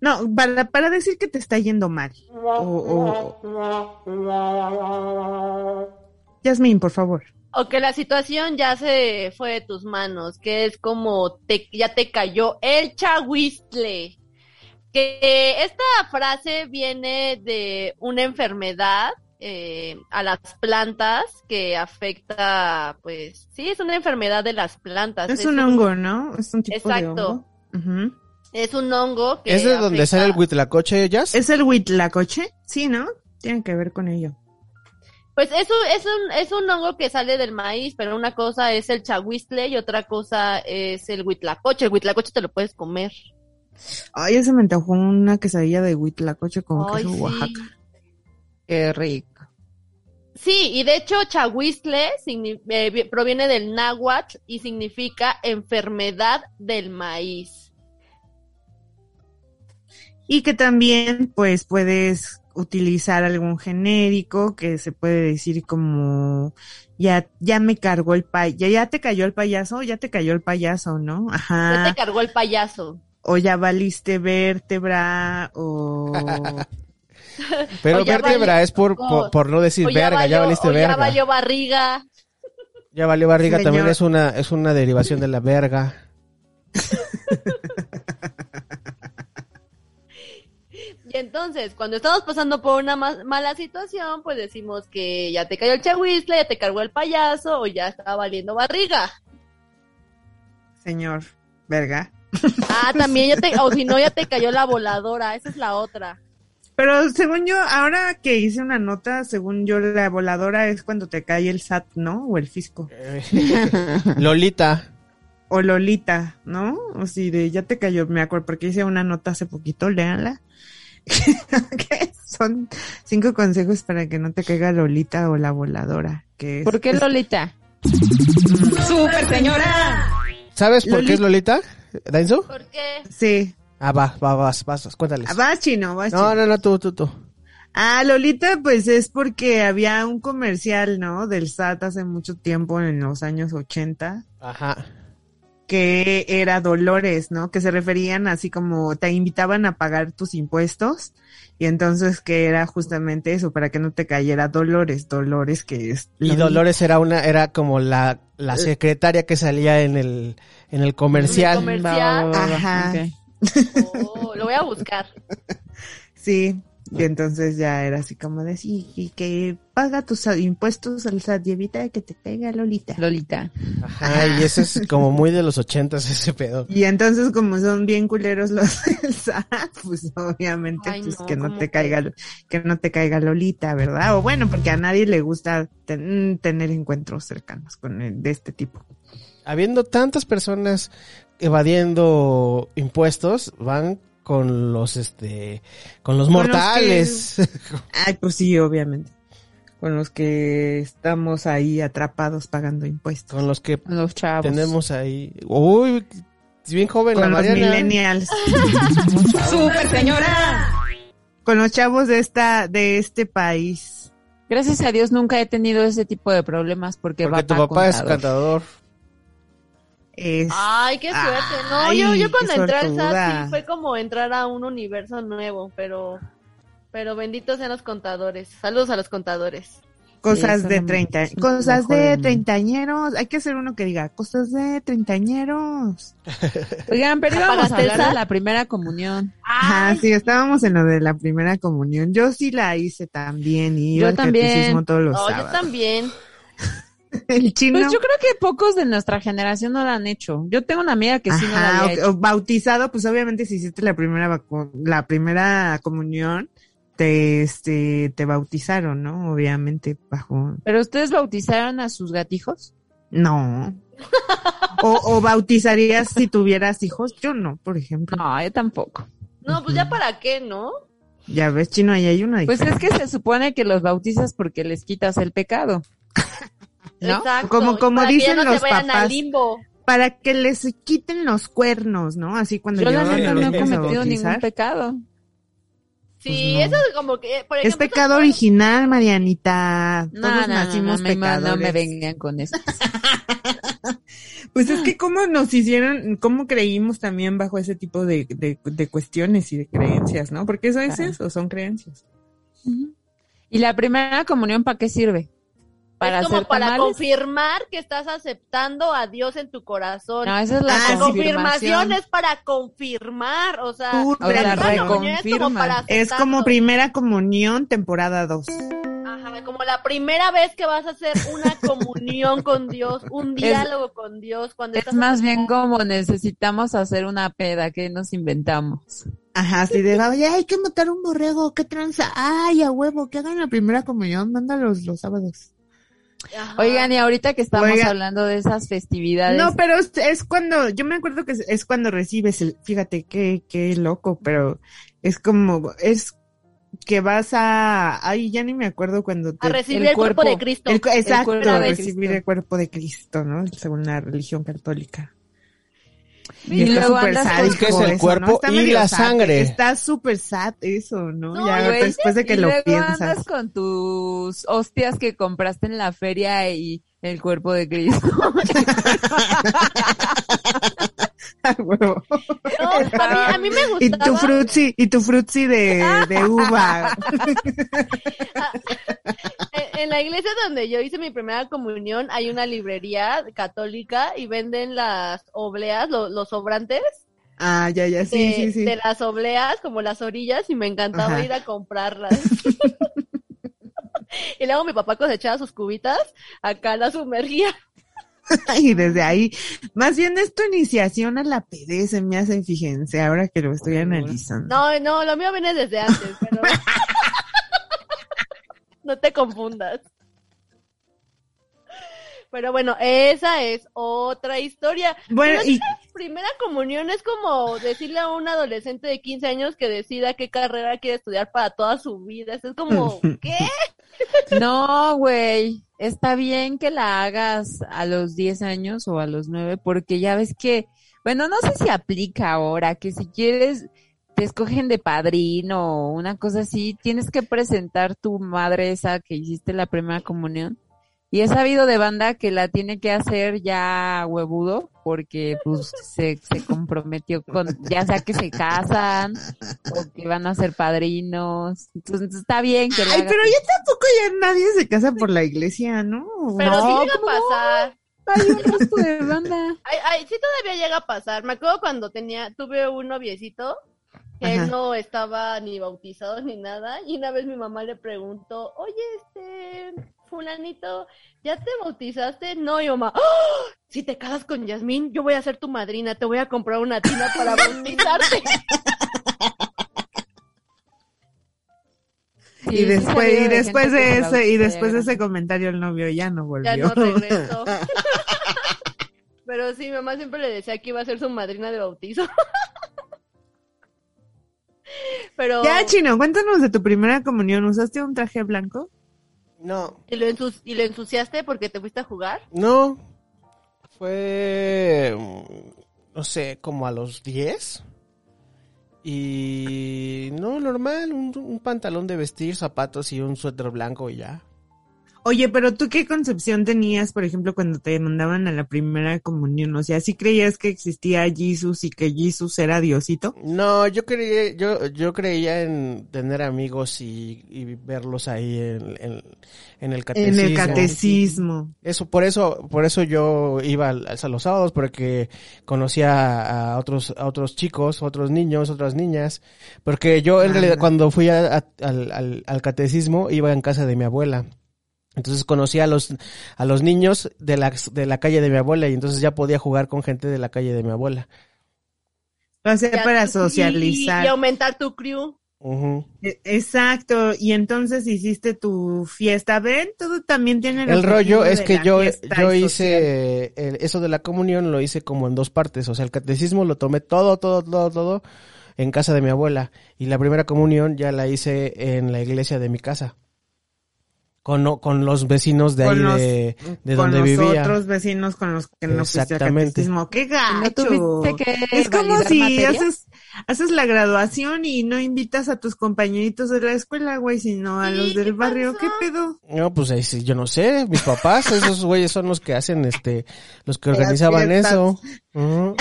no, para, para decir que te está yendo mal. O, o... Yasmin, por favor. O que la situación ya se fue de tus manos, que es como te, ya te cayó el chahuistle. Que esta frase viene de una enfermedad eh, a las plantas que afecta, pues, sí, es una enfermedad de las plantas. Es un hongo, ¿no? Es un tipo de Exacto. hongo. Ujú. Es un hongo que ¿Es de donde afecta- sale el huitlacoche, Jazz? ¿Es el huitlacoche? Sí, ¿no? Tiene que ver con ello. Pues es un, es un, es un hongo que sale del maíz, pero una cosa es el chahuistle y otra cosa es el huitlacoche. El huitlacoche te lo puedes comer. Ay, ya se me antojó una quesadilla de huitlacoche con Ay, queso sí. Oaxaca. Qué rico. Sí, y de hecho chahuistle eh, vi- proviene del náhuatl y significa enfermedad del maíz. Y que también, pues, puedes utilizar algún genérico que se puede decir como ya ya me cargó el pay ya ya te cayó el payaso ya te cayó el payaso no Ya ajá te cargó el payaso. o ya valiste vértebra o [LAUGHS] Pero O ya vértebra valió- es por, por, por no decir ya verga, ya valiste o ya verga. valió barriga. Ya valió barriga, Señor. también es una, es una derivación de la verga. [LAUGHS] entonces, cuando estamos pasando por una ma- mala situación, pues decimos que ya te cayó el chahuistle, ya te cargó el payaso o ya estaba valiendo barriga. señor verga Ah, también ya te, o si no, ya te cayó la voladora, esa es la otra. Pero según yo, ahora que hice una nota, según yo, la voladora es cuando te cae el SAT, ¿no? O el fisco. [LAUGHS] Lolita. O Lolita, ¿no? O si de ya te cayó, me acuerdo, porque hice una nota hace poquito, léanla. [LAUGHS] que son cinco consejos para que no te caiga Lolita o la voladora. Que es, ¿Por qué es- Lolita? ¡Super señora! ¿Sabes por Loli- qué es Lolita? ¿Dainzu? ¿Por qué? Sí. Ah, va, va, vas, vas, cuéntales. Ah, Va chino, va No, chino. no, no, tú, tú, tú. Ah, Lolita, pues es porque había un comercial, ¿no? Del SAT hace mucho tiempo, en los años 80. Ajá. Que era Dolores, ¿no? Que se referían así como te invitaban a pagar tus impuestos y entonces que era justamente eso, para que no te cayera Dolores, Dolores que es... Y Dolores era una, era como la, la secretaria que salía en el, en el comercial. En el comercial. Ajá. [LAUGHS] Oh, lo voy a buscar. Sí, y entonces ya era así como de sí, y que paga tus impuestos al SAT y evita que te caiga Lolita. Lolita. Ajá, y ese es como muy de los ochentas ese pedo. Y entonces como son bien culeros los [LAUGHS] del SAT, pues obviamente Ay, pues no, que no ¿cómo te que? caiga que no te caiga Lolita, ¿verdad? O bueno, porque a nadie le gusta ten- tener encuentros cercanos con el- de este tipo. Habiendo tantas personas evadiendo impuestos, van con los, este, con los Con los mortales. [LAUGHS] Ay, pues sí, obviamente. Con los que estamos ahí atrapados pagando impuestos. con los que Los chavos. tenemos ahí. Uy, es bien joven la Con los millennials. [LAUGHS] ¡Super señora! con los chavos de esta, de este país. Gracias a Dios nunca he tenido ese tipo de problemas porque, Porque tu papá es cantador. Es- Ay, qué suerte. No, Ay, yo, yo cuando entré al. SAT sí fue como entrar a un universo nuevo, pero, pero benditos sean los contadores. Saludos a los contadores. cosas Sí, de treinta, cosas de treintañeros. Hay que hacer uno que diga cosas de treintañeros. [LAUGHS] Oigan, pero íbamos a ¿Apagaste el hablar de la primera comunión. Ajá, Ay, sí, estábamos en lo de la primera comunión. Yo sí la hice también y iba Yo al también. catecismo todos los no, yo sábados. también. [LAUGHS] [LAUGHS] El chino. Pues yo creo que pocos de nuestra generación no lo han hecho. Yo tengo una amiga que sí no lo Ajá, había hecho. o bautizado, pues obviamente si hiciste la primera la primera comunión, te este te bautizaron, ¿no? Obviamente bajo ¿Pero ustedes bautizaron a sus gatijos? no. O, o bautizarías si tuvieras hijos, yo no, por ejemplo. No, yo tampoco. No, pues ya para qué, ¿no? Ya ves, chino, ahí hay una Pues diferencia. es que se supone que los bautizas porque les quitas el pecado. [LAUGHS] ¿No? Exacto, Como- como para que dicen se los al papás. limbo. Para que les quiten los cuernos, ¿no? Así cuando Yo la llevaban neta a no he cometido ningún pecado. Sí, Pues no. eso es como que, por Es ejemplo, pecado original, Marianita. No, Todos no, nacimos no, pecadores. no me vengan con eso. [LAUGHS] Pues es que cómo nos hicieron, cómo creímos también bajo ese tipo de, de, de cuestiones y de creencias, ¿no? Porque eso es Claro. eso, son creencias. ¿Y la primera comunión para qué sirve? ¿Para es como hacer para tamales? confirmar que estás aceptando a Dios en tu corazón. No, esa es la Ah, la confirmación confirmación. es para confirmar, o sea, Tú la O es como para Es como primera comunión, temporada 2. Ajá, como la primera vez que vas a hacer una [LAUGHS] comunión con Dios, un diálogo con Dios, cuando Es estás más bien como necesitamos hacer una peda que nos inventamos. Ajá, así de, oye, hay que matar un borrego, qué tranza, ay, a huevo, que hagan la primera comunión, mándalos los sábados. Ajá. Oigan, y ahorita que estamos Oiga. hablando de esas festividades. No, pero es, es cuando, yo me acuerdo que es, es cuando recibes el, fíjate qué, qué loco, pero es como, es que vas a, ay, ya ni me acuerdo cuando te, a recibir el el, cuerpo, cuerpo. de Cristo. el exacto, cuerpo de recibir Cristo. el cuerpo de Cristo, ¿no? Según la religión católica. Y está luego andas con- que es el eso, cuerpo ¿no? Y la sad, sangre. Está súper sad eso, ¿no? No, ya güey, después de que y lo luego piensas. andas con tus hostias que compraste en la feria y el cuerpo de Cristo. [LAUGHS] A huevo. No, a mí, a mí me Y gustaba. tu frutzi, y tu frutzi de, de uva. [LAUGHS] En, la iglesia donde yo hice mi primera comunión hay una librería católica y venden las obleas, lo- los sobrantes Ah, ya, ya, sí, de, sí, sí. de las obleas, como las orillas, y me encantaba Ajá. ir a comprarlas. [LAUGHS] y luego mi papá cosechaba sus cubitas, acá las sumergía. [LAUGHS] Y desde ahí, más bien es tu iniciación a la PD, se me hace, fíjense, ahora que lo estoy analizando. No, no, lo mío viene desde antes, pero... [LAUGHS] [LAUGHS] no te confundas. Pero bueno, esa es otra historia. Bueno, Pero y Primera comunión es como decirle a un adolescente de 15 años que decida qué carrera quiere estudiar para toda su vida. Eso Es como, [LAUGHS] ¿qué? No, güey. Está bien que la hagas a los 10 años o a los 9, porque ya ves que, bueno, no sé si aplica ahora, que si quieres, te escogen de padrino o una cosa así, tienes que presentar tu madre esa que hiciste la primera comunión. Y he sabido de banda que la tiene que hacer ya huevudo, porque pues se, se comprometió con, ya sea que se casan o que van a ser padrinos. Entonces está bien que la Ay, pero ya tampoco ya nadie se casa por la iglesia, ¿no? Pero No, sí llega ¿cómo a pasar. Hay un resto de banda. Ay, ay, sí todavía llega a pasar. Me acuerdo cuando tenía, tuve un noviecito que Ajá. él no estaba ni bautizado ni nada. Y una vez mi mamá le preguntó, oye, este, fulanito, ¿ya te bautizaste? No, y mamá, ¡Oh! si te casas con Yasmín, yo voy a ser tu madrina, te voy a comprar una tina para [LAUGHS] bautizarte. [LAUGHS] Sí, y después, y de después de se ese, y después de ese comentario el novio ya no volvió. ya no regresó. [LAUGHS] Pero sí, mi mamá siempre le decía que iba a ser su madrina de bautizo. Pero... Ya, chino, cuéntanos de tu primera comunión. ¿Usaste un traje blanco? No, ¿Y lo, ensu- ¿Y lo ensuciaste porque te fuiste a jugar? no. Fue, no sé, como a los 10. Y no, normal, un, un pantalón de vestir, zapatos y un suéter blanco y ya. Oye, pero tú qué concepción tenías, por ejemplo, cuando te mandaban a la primera comunión? O sea, ¿sí creías que existía Jesús y que Jesús era Diosito? No, yo creía, yo, yo creía en tener amigos y, y verlos ahí en, en, en el En catecismo. el catecismo. Eso, por eso, por eso yo iba al- a los sábados, porque conocía a otros, a otros chicos, otros niños, otras niñas, porque yo en Ah. realidad cuando fui a- a- al, al, al catecismo iba en casa de mi abuela. Entonces conocí a los, a los niños de la, de la calle de mi abuela y entonces ya podía jugar con gente de la calle de mi abuela. O sea, Ya- para socializar. Y, aumentar tu crew. E- Exacto, y entonces hiciste tu fiesta. Ven, todo también tiene El objetivo rollo es que yo, yo hice el- eso de la comunión lo hice como en dos partes, o sea, el catecismo lo tomé todo, todo, todo, todo en casa de mi abuela y la primera comunión ya la hice en la iglesia de mi casa. Con, no- con los vecinos de ahí Con los- de, de con donde los vivía. otros vecinos con los que no fuiste Exactamente. catecismo. ¡Qué ¿No gacho! que Es como si materia? haces, haces la graduación y no invitas a tus compañeritos de la escuela, güey, sino a los ¿qué del barrio. ¿Qué pedo? No, pues ahí sí, yo no sé, mis papás, esos güeyes son los que hacen, este, los que organizaban eso. Ujú.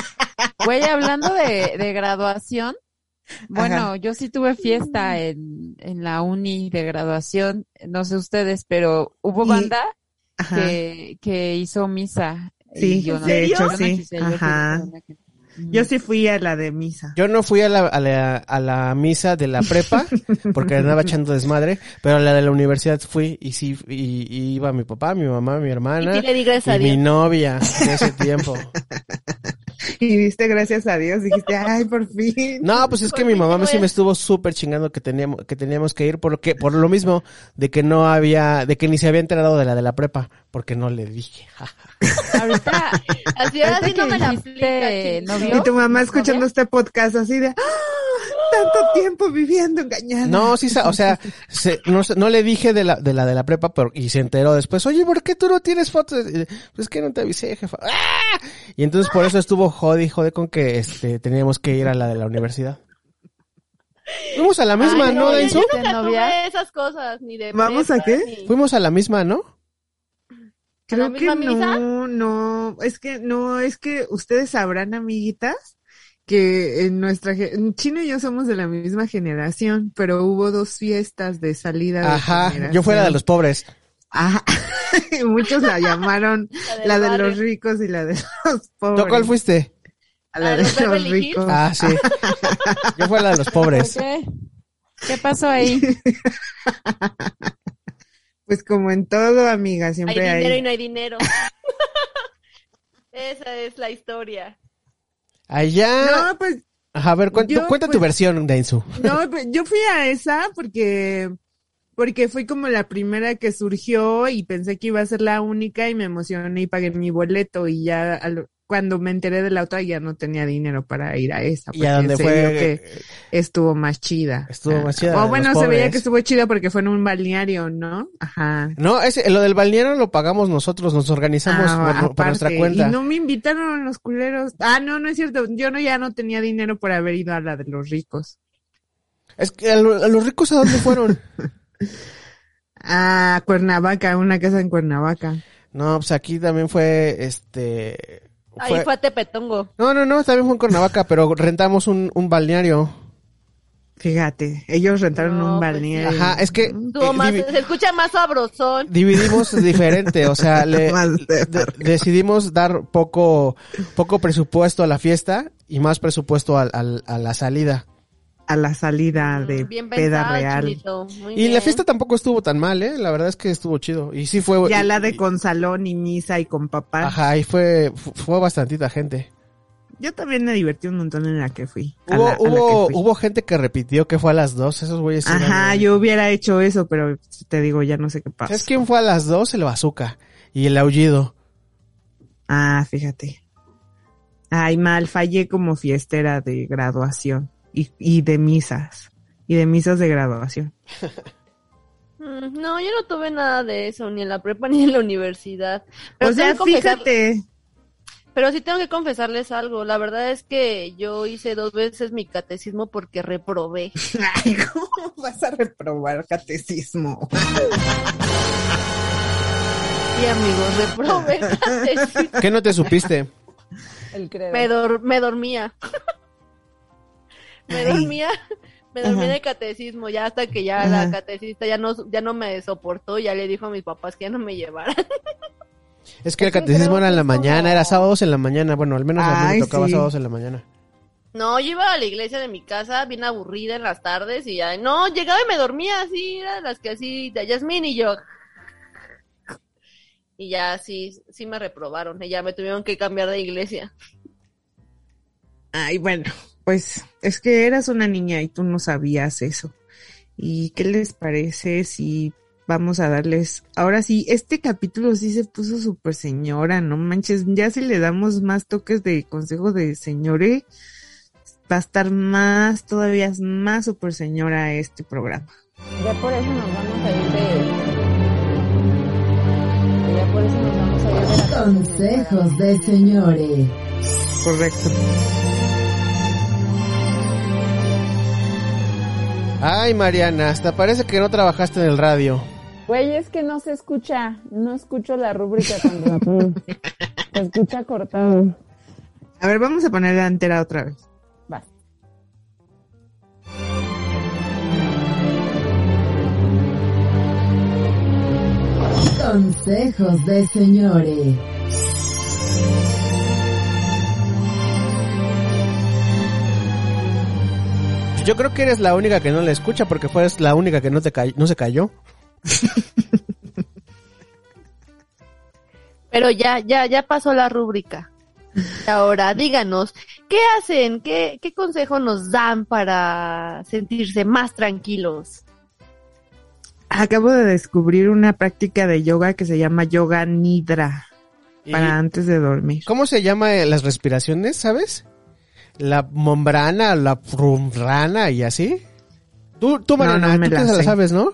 Güey, hablando de, de graduación, bueno, Ajá. yo sí tuve fiesta en, en la uni de graduación, no sé ustedes, pero hubo Y- banda que, que hizo misa. Sí, y yo no- de yo hecho, no sí. quise, yo fui de Ajá. Yo sí fui a la de misa. Yo no fui a la, a la, a la misa de la prepa [LAUGHS] porque andaba echando desmadre, pero a la de la universidad fui y sí, y, y iba mi papá, mi mamá, mi Y hermana sí le y mi novia de ese tiempo. [LAUGHS] Y diste gracias a Dios, dijiste, ay, por fin. No, pues es que mi mamá me- sí me estuvo súper chingando que teníamos, que teníamos que ir por lo que, por lo mismo de que no había, de que ni se había enterado de la de la prepa, porque no le dije. [LAUGHS] Ahorita, Así ahora ahorita sí no que me la aplica, novio, Y tu mamá escuchando este podcast así de, ¡Ah! tanto tiempo viviendo engañada. No, sí, o sea, se- no, no le dije de la, de la de la prepa, pero, y se enteró después, oye, ¿por qué tú no tienes fotos? Pues es que no te avisé, jefa. ¡Ah! Y entonces por eso estuvo jode y jode con que, este, teníamos que ir a la de la universidad. Fuimos a la misma, Ay, ¿no, no, yo, Dainzo? yo nunca ¿Novia? tuve esas cosas, ni de ¿Vamos a qué? ni- Fuimos a la misma, ¿no? Creo que misa? no, no, es que no, es que ustedes sabrán, amiguitas, que en nuestra, Chino y yo somos de la misma generación, pero hubo dos fiestas de salida de Ajá, generación. yo fuera de los pobres. Ajá, [LAUGHS] y muchos la llamaron [LAUGHS] la de los ricos y la de los pobres. ¿Tú cuál fuiste? A la ¿La de de los ricos. Ah, sí. Yo fui a la de los ¿por [LAUGHS] pobres. qué? ¿Qué pasó ahí? Pues como en todo, amiga, Hay siempre dinero y hay. no hay dinero. [LAUGHS] Esa es la historia. Allá. No, pues Ajá, a ver, cuenta, Yo, cuenta tu pues- versión, Dainzu. No, [LAUGHS] pues, yo fui a esa porque porque fue como la primera que surgió y pensé que iba a ser la única y me emocioné y pagué mi boleto y ya al- cuando me enteré de la otra ya no tenía dinero para ir a esa. ¿Y a se fue? que estuvo más chida. Estuvo más chida, O bueno, se veía que estuvo chida porque fue en un balneario, ¿no? Ajá. No, ese, lo del balneario lo pagamos nosotros, nos organizamos Ah, por, por nuestra cuenta. Y no me invitaron los culeros. Ah, no, no es cierto. Yo no ya no tenía dinero por haber ido a la de los ricos. Es que a, lo- a los ricos a dónde fueron? [LAUGHS] Ah, Cuernavaca, una casa en Cuernavaca. no, pues aquí también fue, este... Ahí fue- fue a Tepetongo. No, no, no, también fue en Cuernavaca, [LAUGHS] pero rentamos un, un balneario. Fíjate, ellos rentaron No, un pues balneario. Ajá, es que Estuvo eh, más, divi- se escucha más sabrosón. dividimos [LAUGHS] diferente, o sea, le, [LAUGHS] de- decidimos dar poco, poco presupuesto a la fiesta y más presupuesto al- a la salida. A la salida de Mm, Bien peda pensado, real. Y bien. la fiesta tampoco estuvo tan mal, ¿eh? La verdad es que estuvo chido. Y sí fue... Ya y- la de y- con salón y misa y con papá. Ajá, y fue, fu- fue bastantita gente. Yo también me divertí un montón en la que fui. Hubo, la- hubo, que fui. hubo gente que repitió que fue a las dos, esos güeyes. Ajá, de- yo hubiera hecho eso, pero te digo, ya no sé qué pasa. ¿Sabes quién fue a las dos? El bazooka. Y el aullido. Ah, fíjate. Ay, mal, fallé como fiestera de graduación y, y de misas. Y de misas de graduación. Mm, No, yo no tuve nada de eso, ni en la prepa [LAUGHS] ni en la universidad. Pero, o sea, tengo que confesar- fíjate. pero sí tengo que confesarles algo. La verdad es que yo hice dos veces mi catecismo porque reprobé. [LAUGHS] Ay, ¿cómo vas a reprobar catecismo? Sí, amigos, reprobé [LAUGHS] catecismo. ¿Qué no te supiste? El credo. Me, dor- me dormía. Me Ay. dormía. [LAUGHS] Me dormí Ajá. en el catecismo ya hasta que ya Ajá. la catecista ya no, ya no me soportó, ya le dijo a mis papás que ya no me llevaran. [LAUGHS] Es que el catecismo era en la mañana, era sábados en la mañana. Bueno, al menos a mí me tocaba sí. sábados en la mañana. No, yo iba a la iglesia de mi casa bien aburrida en las tardes y ya, no, llegaba y me dormía así, eran las que así, de Yasmín y yo. Y ya sí, sí me reprobaron, y ya me tuvieron que cambiar de iglesia. Ay, bueno, pues es que eras una niña y tú no sabías eso. ¿Y qué les parece si vamos a darles... Ahora sí, este capítulo sí se puso súper señora, no manches, ya si le damos más toques de consejo de señore, va a estar más, todavía es más super señora este programa. Ya por eso nos vamos a ir de... Ya por eso nos vamos a ir de la Consejos de señores. Correcto. Ay, Mariana, hasta parece que no trabajaste en el radio. Güey, es que no se escucha, no escucho la rúbrica cuando se escucha cortado. A ver, vamos a poner la entera otra vez. Va. Consejos de señores. Yo creo que eres la única que no la escucha porque fue la única que no, te no se cayó. [LAUGHS] Pero ya, ya, ya pasó la rúbrica. Y Ahora, díganos, ¿qué hacen? ¿Qué, qué consejo nos dan para sentirse más tranquilos? Acabo de descubrir una práctica de yoga que se llama yoga nidra para antes de dormir. ¿Cómo se llama eh, las respiraciones, sabes? La mombrana, la prumrana y así. Tú, tú No, Mariana, no me tú la que se la sé. sabes, ¿no?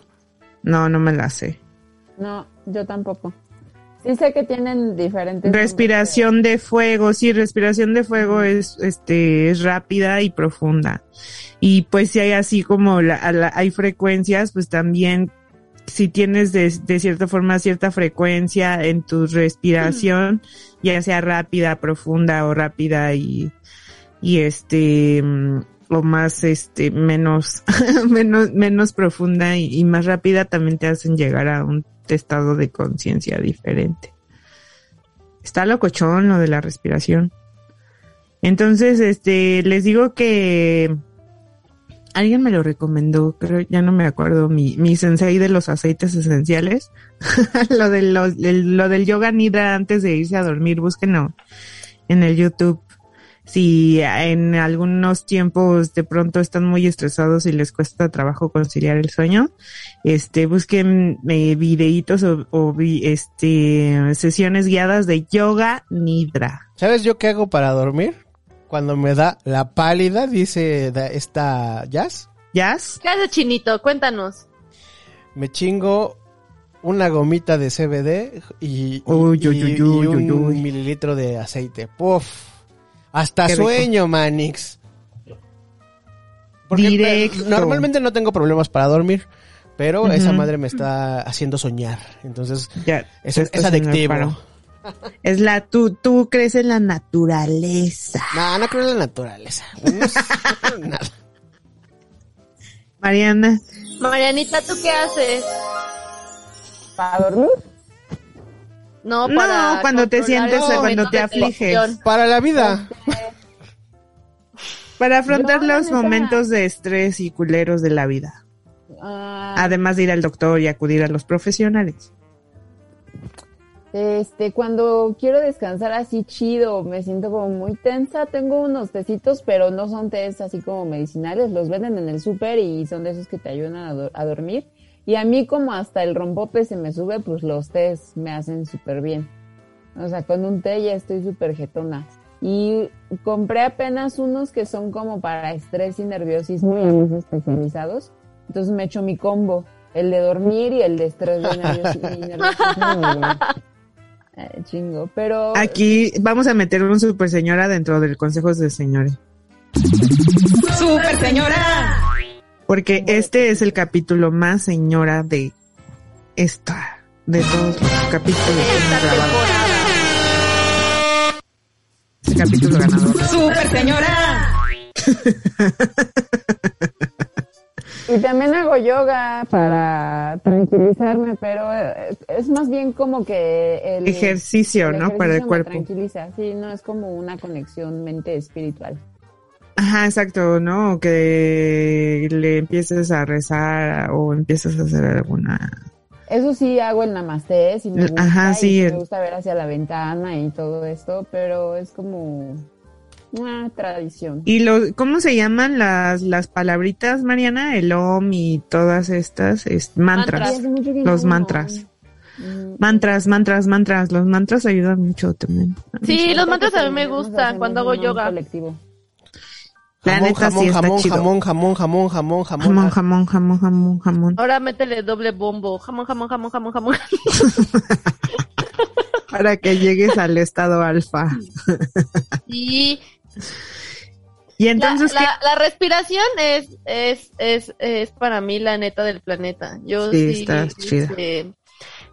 No, no me la sé. No, yo tampoco. Sí sé que tienen diferentes... Respiración de fuego, sí, respiración de fuego es, este, es rápida y profunda. Y pues si hay así como la, a la- hay frecuencias, pues también si tienes de, de cierta forma cierta frecuencia en tu respiración, ya sea rápida, profunda o rápida y, y este, mm, o más, este, menos, [LAUGHS] menos, menos profunda y, más rápida también te hacen llegar a un estado de conciencia diferente. Está locochón lo de la respiración. Entonces, este, les digo que alguien me lo recomendó, creo, ya no me acuerdo, mi, mi sensei de los aceites esenciales. [LAUGHS] lo, de lo, del- lo del yoga nidra antes de irse a dormir, búsquenlo en el YouTube. Si en algunos tiempos de pronto están muy estresados y les cuesta trabajo conciliar el sueño, este, busquen eh, videitos o, este, sesiones guiadas de yoga nidra. ¿Sabes yo qué hago para dormir? Cuando me da la pálida, dice esta Jazz, ¿Jazz? ¿Qué hace Chinito? Cuéntanos. me chingo una gomita de CBD y, y- Uy, uy, y- uy, y uy, un mililitro de aceite. Puf. Hasta Qué rico. sueño, Manix. Porque Directo. normalmente no tengo problemas para dormir, pero esa madre me está haciendo soñar. Entonces, Ya, es, adictivo. [LAUGHS] Es la, tú, tú crees en la naturaleza. No, no creo en la naturaleza. [LAUGHS] No, sé, no creo en nada. Mariana, Marianita, ¿tú qué haces? ¿Para dormir? No, No, para cuando te sientes, el cuando te afliges. Para la vida. para afrontar los momentos de estrés y culeros de la vida. Ah, Además de ir al doctor y acudir a los profesionales. Este, cuando quiero descansar así chido, me siento como muy tensa, tengo unos tecitos, pero no son tés así como medicinales, los venden en el súper y son de esos que te ayudan a, do- a dormir. Y a mí como hasta el rompope se me sube, pues los tés me hacen súper bien. O sea, con un té ya estoy súper jetona. Y compré apenas unos que son como para estrés y nerviosismo y especializados. Entonces me echo mi combo, el de dormir y el de estrés de y [LAUGHS] nerviosismo. Eh, chingo, pero Aquí vamos a meter un super señora dentro del consejos de señores. ¡Super señora! Porque este es el capítulo más señora de esta, de todos los capítulos que hemos grabado. Este capítulo ganador. ¡Super señora! y también hago yoga para tranquilizarme, pero es más bien como que el Ejercicio, el ¿no? Para el cuerpo. tranquiliza, sí, no es como una conexión mente espiritual. Ajá, exacto, ¿no? Que le empieces a rezar o empiezas a hacer alguna... Eso sí hago el namaste, me gusta, Ajá, y sí, el- me gusta ver hacia la ventana y todo esto, pero es como una tradición. ¿Y lo, cómo se llaman las, las palabritas, Mariana? El OM y todas estas es, mantras. Los no. mantras. Mm, Mantras, mantras, mantras. Los mantras ayudan mucho también. Sí, los mantras a mí me gustan cuando hago yoga. colectivo. La Jamón, neta jamón, sí está jamón, chido. jamón, jamón, jamón, jamón, jamón. Jamón, jamón, jamón, jamón, jamón. Ahora métele doble bombo. Jamón, jamón, jamón, jamón, jamón. [LAUGHS] Para que llegues al estado alfa. Y Y la, entonces, ¿qué? la, la respiración es, es, es, es para mí la neta del planeta. Yo Sí, sí, está chida. este,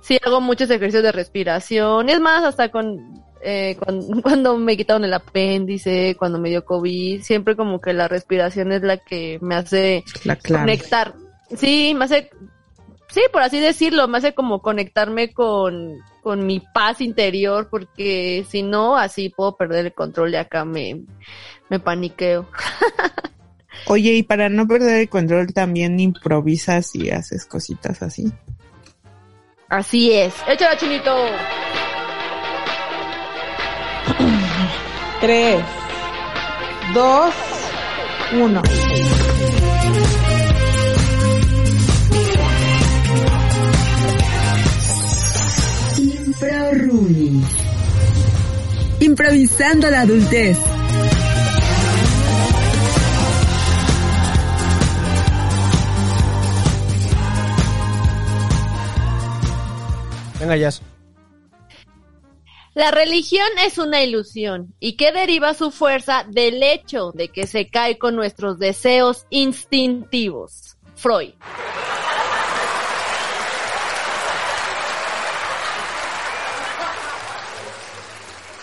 sí hago muchos ejercicios de respiración. Es más, hasta con, eh, cuando, [LAUGHS] cuando me quitaron el apéndice, cuando me dio COVID, siempre como que la respiración es la que me hace La conectar. Sí, me hace, sí, por así decirlo, me hace como conectarme con, con mi paz interior, porque si no, así puedo perder el control y acá me, me paniqueo. [LAUGHS] Oye, y para no perder el control también improvisas y haces cositas así. Así es. Échalo, chinito. Tres, dos, uno. Improrumi. Improvisando la adultez. Venga, Jazz. La religión es una ilusión y que deriva su fuerza del hecho de que se cae con nuestros deseos instintivos. Freud.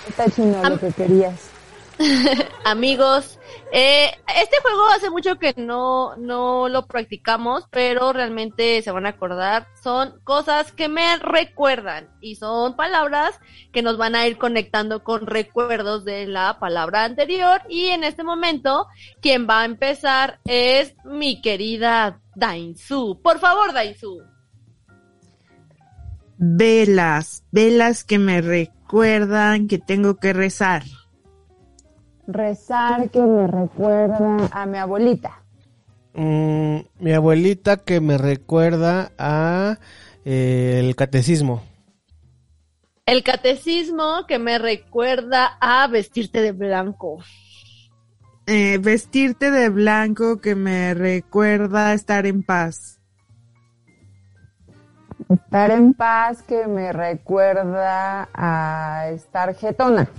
Está chino lo que querías. [LAUGHS] Amigos, eh, este juego hace mucho que no, no lo practicamos, pero realmente se van a acordar. Son cosas que me recuerdan y son palabras que nos van a ir conectando con recuerdos de la palabra anterior. Y en este momento, quien va a empezar es mi querida Dainzu. Por favor, Dainzu. Velas, velas que me recuerdan que tengo que rezar. Rezar que me recuerda a mi abuelita. Mm, mi abuelita que me recuerda a eh, el catecismo. El catecismo que me recuerda a vestirte de blanco. Eh, vestirte de blanco que me recuerda a estar en paz. Estar en paz que me recuerda a estar jetona.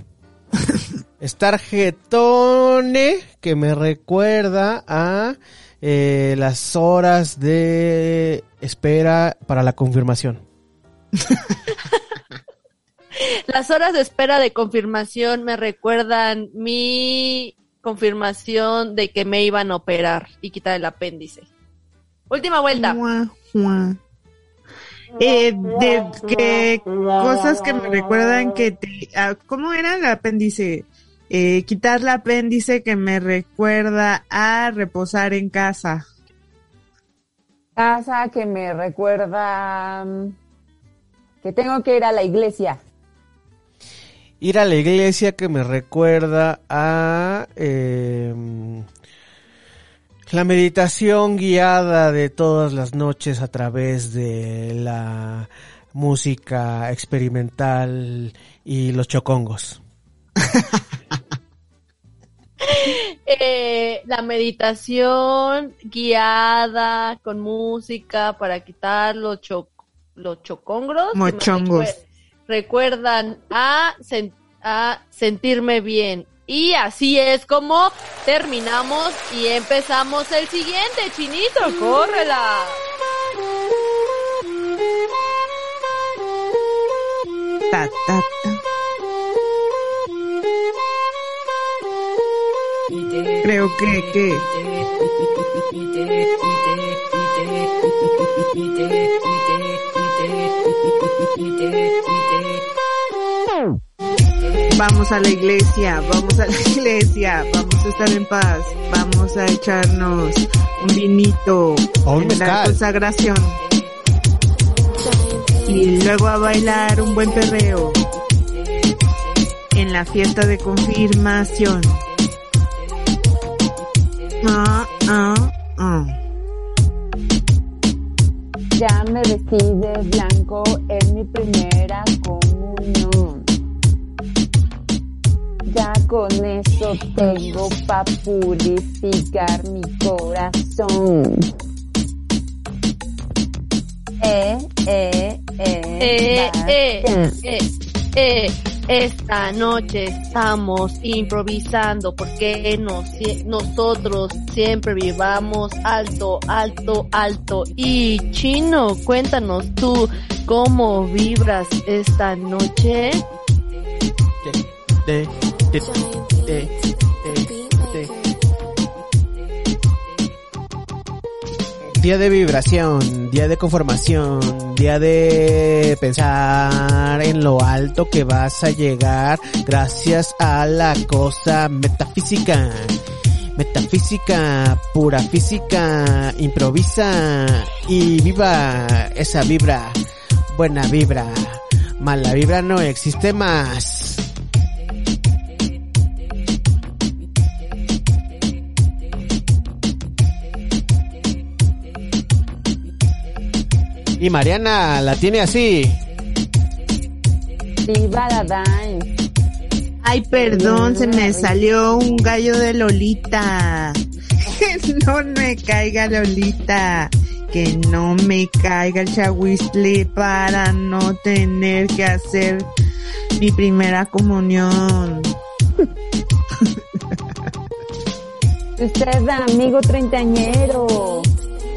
[LAUGHS] Estar jetone que me recuerda a eh, las horas de espera para la confirmación. [LAUGHS] Las horas de espera de confirmación me recuerdan mi confirmación de que me iban a operar y quitar el apéndice. Última vuelta. Mua, mua. Eh, de que cosas que me recuerdan que te, ah, ¿cómo era el apéndice? Eh, quitar el apéndice que me recuerda a reposar en casa. Casa que me recuerda mm, que tengo que ir a la iglesia. Ir a la iglesia que me recuerda a eh, la meditación guiada de todas las noches a través de la música experimental y los chocongos. [LAUGHS] [LAUGHS] Eh, la meditación guiada con música para quitar los, cho- los chocongros. Mochongos. recue- recuerdan a, sen- a sentirme bien. Y así es como terminamos y empezamos el siguiente, Chinito, córrela. Ta, ta, ta. Creo que, que vamos a la iglesia, vamos a la iglesia, vamos a estar en paz, vamos a echarnos un vinito en la consagración y luego a bailar un buen perreo en la fiesta de confirmación. Ah, ah, ah. Ya me vestí de blanco en mi primera comunión. ya con eso tengo pa' purificar mi corazón. Eh, eh, eh, Eh, eh, eh, eh, esta noche estamos improvisando porque nos, nosotros siempre vivamos alto, alto, alto. Y Chino, cuéntanos tú cómo vibras esta noche. Día de vibración, día de conformación, día de pensar en lo alto que vas a llegar gracias a la cosa metafísica. Metafísica, pura física, improvisa y viva esa vibra, buena vibra, mala vibra no existe más. Y Mariana la tiene así. Viva la. Ay, perdón, se me salió un gallo de Lolita. Que [LAUGHS] no me caiga Lolita. Que no me caiga el chahuistle para no tener que hacer mi primera comunión. Usted, amigo treintañero,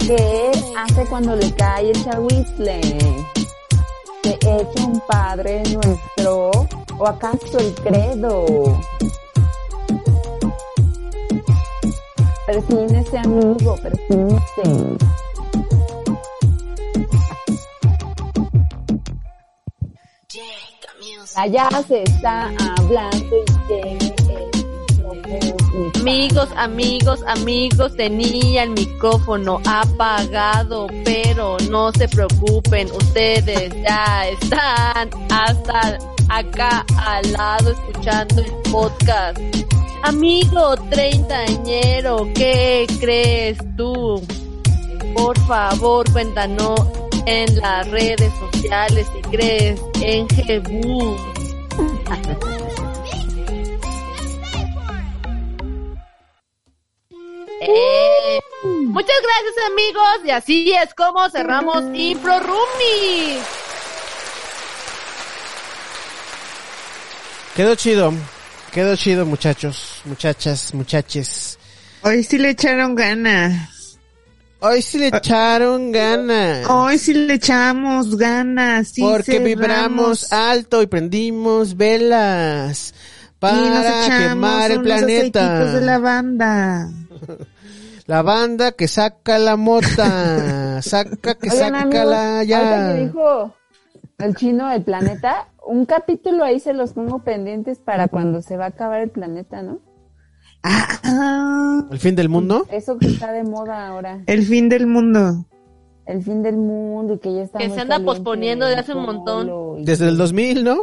¿qué hace cuando le cae el chahuizle? ¿Se echa un padre nuestro o acaso el credo? Persínese, amigo, persínese. Allá se está hablando y micrófono. Amigos, amigos, amigos, tenía el micrófono apagado, pero no se preocupen, ustedes ya están hasta acá al lado escuchando el podcast. Amigo treintañero, ¿qué crees tú? Por favor, cuéntanos en las redes sociales si crees en Jebú. Eh, muchas gracias amigos y así es como cerramos Impro Roomies. Quedó chido. Quedó chido, muchachos, muchachas, muchaches. Hoy sí le echaron ganas. Hoy sí le echaron ganas. Hoy sí le echamos ganas. sí porque cerramos. vibramos alto y prendimos velas y nos para quemar el planeta. de la banda. La banda que saca la mota, saca que Oigan, saca amigos, la ya. que dijo el chino del planeta, un capítulo ahí se los pongo pendientes para cuando se va a acabar el planeta, ¿no? Ah, El fin del mundo. Eso que está de moda ahora, el fin del mundo. el fin del mundo y que ya está Que muy se anda caliente posponiendo de el hace un montón. Desde el 2000, ¿no?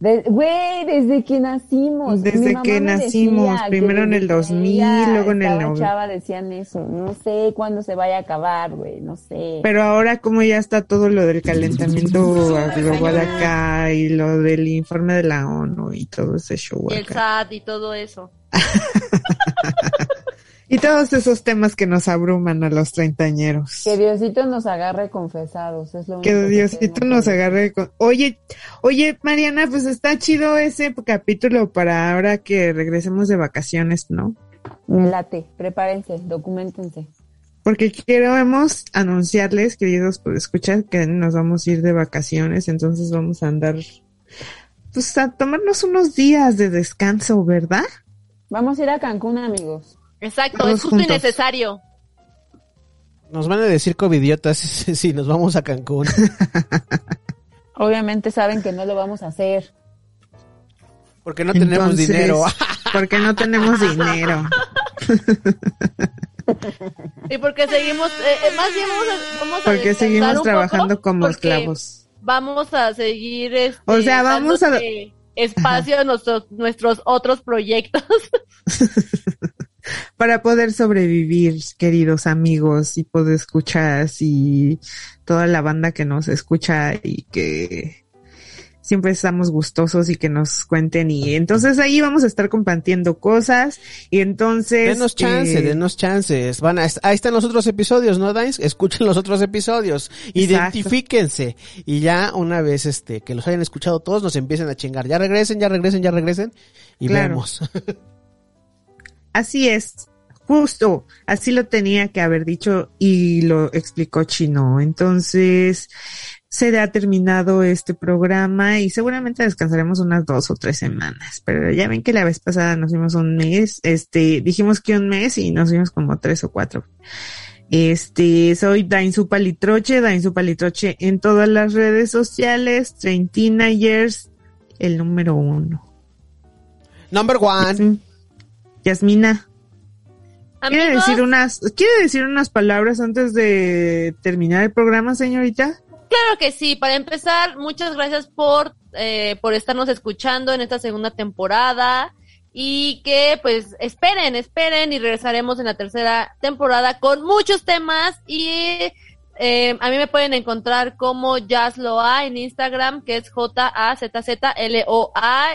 De- Güey, desde que nacimos. Desde Mi mamá que nacimos, decía que primero en el que 2000, ella luego en el estaba noven- chava decían eso. No sé cuándo se vaya a acabar, güey, no sé. Pero ahora como ya está todo lo del calentamiento global acá y lo del informe de la ONU y todo ese show Y el acá. SAT y todo eso. [LAUGHS] Y todos esos temas que nos abruman a los treintañeros. Que Diosito nos agarre confesados, es lo Que único Diosito queremos nos agarre con... Oye, oye, Mariana, pues está chido ese capítulo para ahora que regresemos de vacaciones, ¿no? Me late, prepárense, documentense. Porque queremos anunciarles, queridos, pues escuchar que nos vamos a ir de vacaciones, entonces vamos a andar, pues a tomarnos unos días de descanso, ¿verdad? Vamos a ir a Cancún, amigos. Exacto, Todos es justo y juntos. necesario. Nos van a decir covidiotas [LAUGHS] si nos vamos a Cancún. [LAUGHS] Obviamente saben que no lo vamos a hacer. Porque no tenemos dinero. [LAUGHS] Porque no tenemos dinero. Y porque seguimos, eh, eh, más bien vamos a, vamos Porque seguimos trabajando como esclavos. Vamos a seguir este, O sea, vamos a- espacio a nuestros, nuestros otros proyectos. Para poder sobrevivir, queridos amigos, y poder escuchar y toda la banda que nos escucha y que siempre estamos gustosos y que nos cuenten y entonces ahí vamos a estar compartiendo cosas y entonces... Denos chance, eh, denos chances. Van a, ahí están los otros episodios, ¿no, Dines? Escuchen los otros episodios. Exacto. Identifíquense. Y ya una vez este, que los hayan escuchado todos, nos empiecen a chingar. Ya regresen, ya regresen, ya regresen. Y Claro. vemos. [LAUGHS] Así es, justo, así lo tenía que haber dicho y lo explicó Chino. Entonces, se ha terminado este programa y seguramente descansaremos unas dos o tres semanas. Pero ya ven que la vez pasada nos fuimos un mes, este, dijimos que un mes y nos fuimos como tres o cuatro. Este, soy Dainzu Palitroche, Dainzu Palitroche en todas las redes sociales, Treintina Years, el número uno. Number one. Yasmina. ¿Quiere Amigos, decir unas, quiere decir unas palabras antes de terminar el programa, señorita? Claro que sí. Para empezar, muchas gracias por, eh, por estarnos escuchando en esta segunda temporada. Y que pues esperen, esperen y regresaremos en la tercera temporada con muchos temas y eh, a mí me pueden encontrar como Jazzloa en Instagram, que es J-A-Z-Z-L-O-A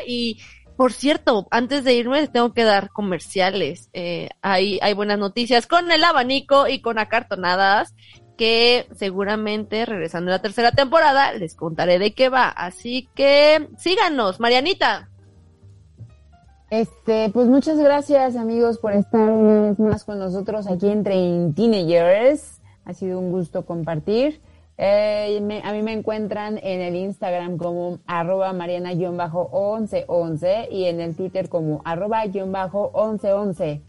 y por cierto, antes de irme tengo que dar comerciales. Eh, hay, hay buenas noticias con el abanico y con acartonadas que seguramente regresando a la tercera temporada les contaré de qué va. Así que síganos, Marianita. Este, pues muchas gracias amigos por estar más con nosotros aquí en Train Teenagers. Ha sido un gusto compartir. Eh, me- a mí me encuentran en el Instagram como arroba mariana-1111 y en el Twitter como arroba-1111.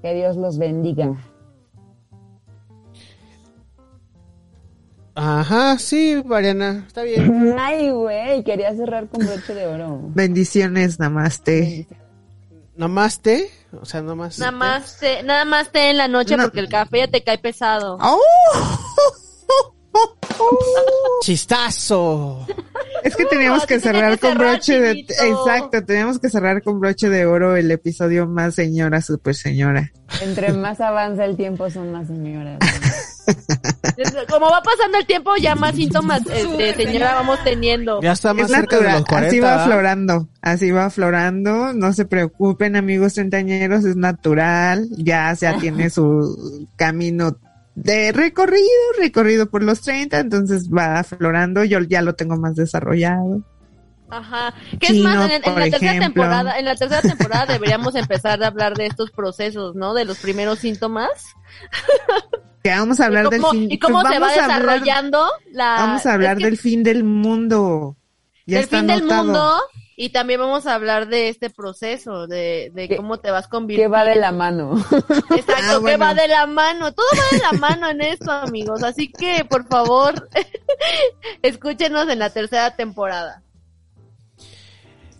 Que Dios los bendiga. Ajá, sí, Mariana, está bien. [LAUGHS] Ay, güey, quería cerrar con broche de oro. Bendiciones, namaste. Namaste, o sea, nomás. Nada más te, nada más te en la noche No. porque el café ya te cae pesado. ¡Oh! [LAUGHS] [LAUGHS] Chistazo. Es que teníamos que cerrar con cerrar, broche de... Exacto, teníamos que cerrar con broche de oro el episodio más señora, super señora. Entre más avanza el tiempo son más señoras. [LAUGHS] Como va pasando el tiempo, ya más síntomas eh, de señora vamos teniendo. Ya está más Es cerca de natural, los 40. así va aflorando, así va aflorando, no se preocupen amigos treintañeros, es natural, ya ya tiene su camino de recorrido, recorrido por los 30, entonces va aflorando, yo ya lo tengo más desarrollado. Ajá. Que es Chino, más, en, la tercera temporada, en la tercera temporada deberíamos empezar a hablar de estos procesos, ¿no? De los primeros síntomas. [LAUGHS] Que vamos a hablar y del cómo, fin, y cómo pues se va hablar- desarrollando la... Vamos a hablar es que del fin del mundo. Ya del está fin del mundo y también vamos a hablar de este proceso, de, de ¿Qué- cómo te vas Que convirtiendo. va de la mano. Exacto, Ah, que bueno. va de la mano. Todo va de la mano en esto, amigos. Así que, por favor, [LAUGHS] escúchenos en la tercera temporada.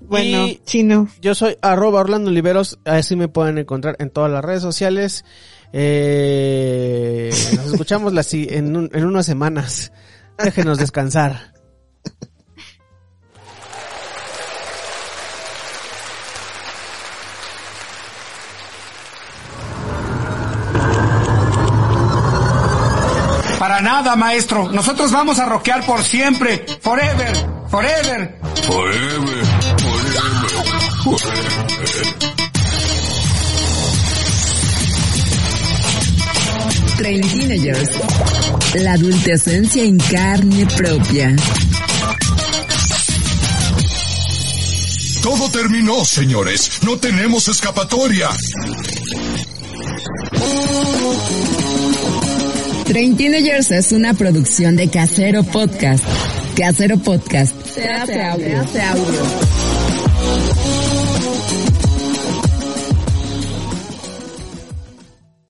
Bueno, Y- chino. Yo soy arroba Orlando Oliveros, así me pueden encontrar en todas las redes sociales. Eh, nos escuchamos la, en, un- en unas semanas. Déjenos descansar. Para nada, maestro. Nosotros vamos a rockear por siempre. Forever. Forever. Forever, forever, forever. Train Teenagers. La adultecencia en carne propia. Todo terminó, señores. No tenemos escapatoria. Train Teenagers es una producción de Casero Podcast. Casero Podcast. Se hace audio. Se hace audio.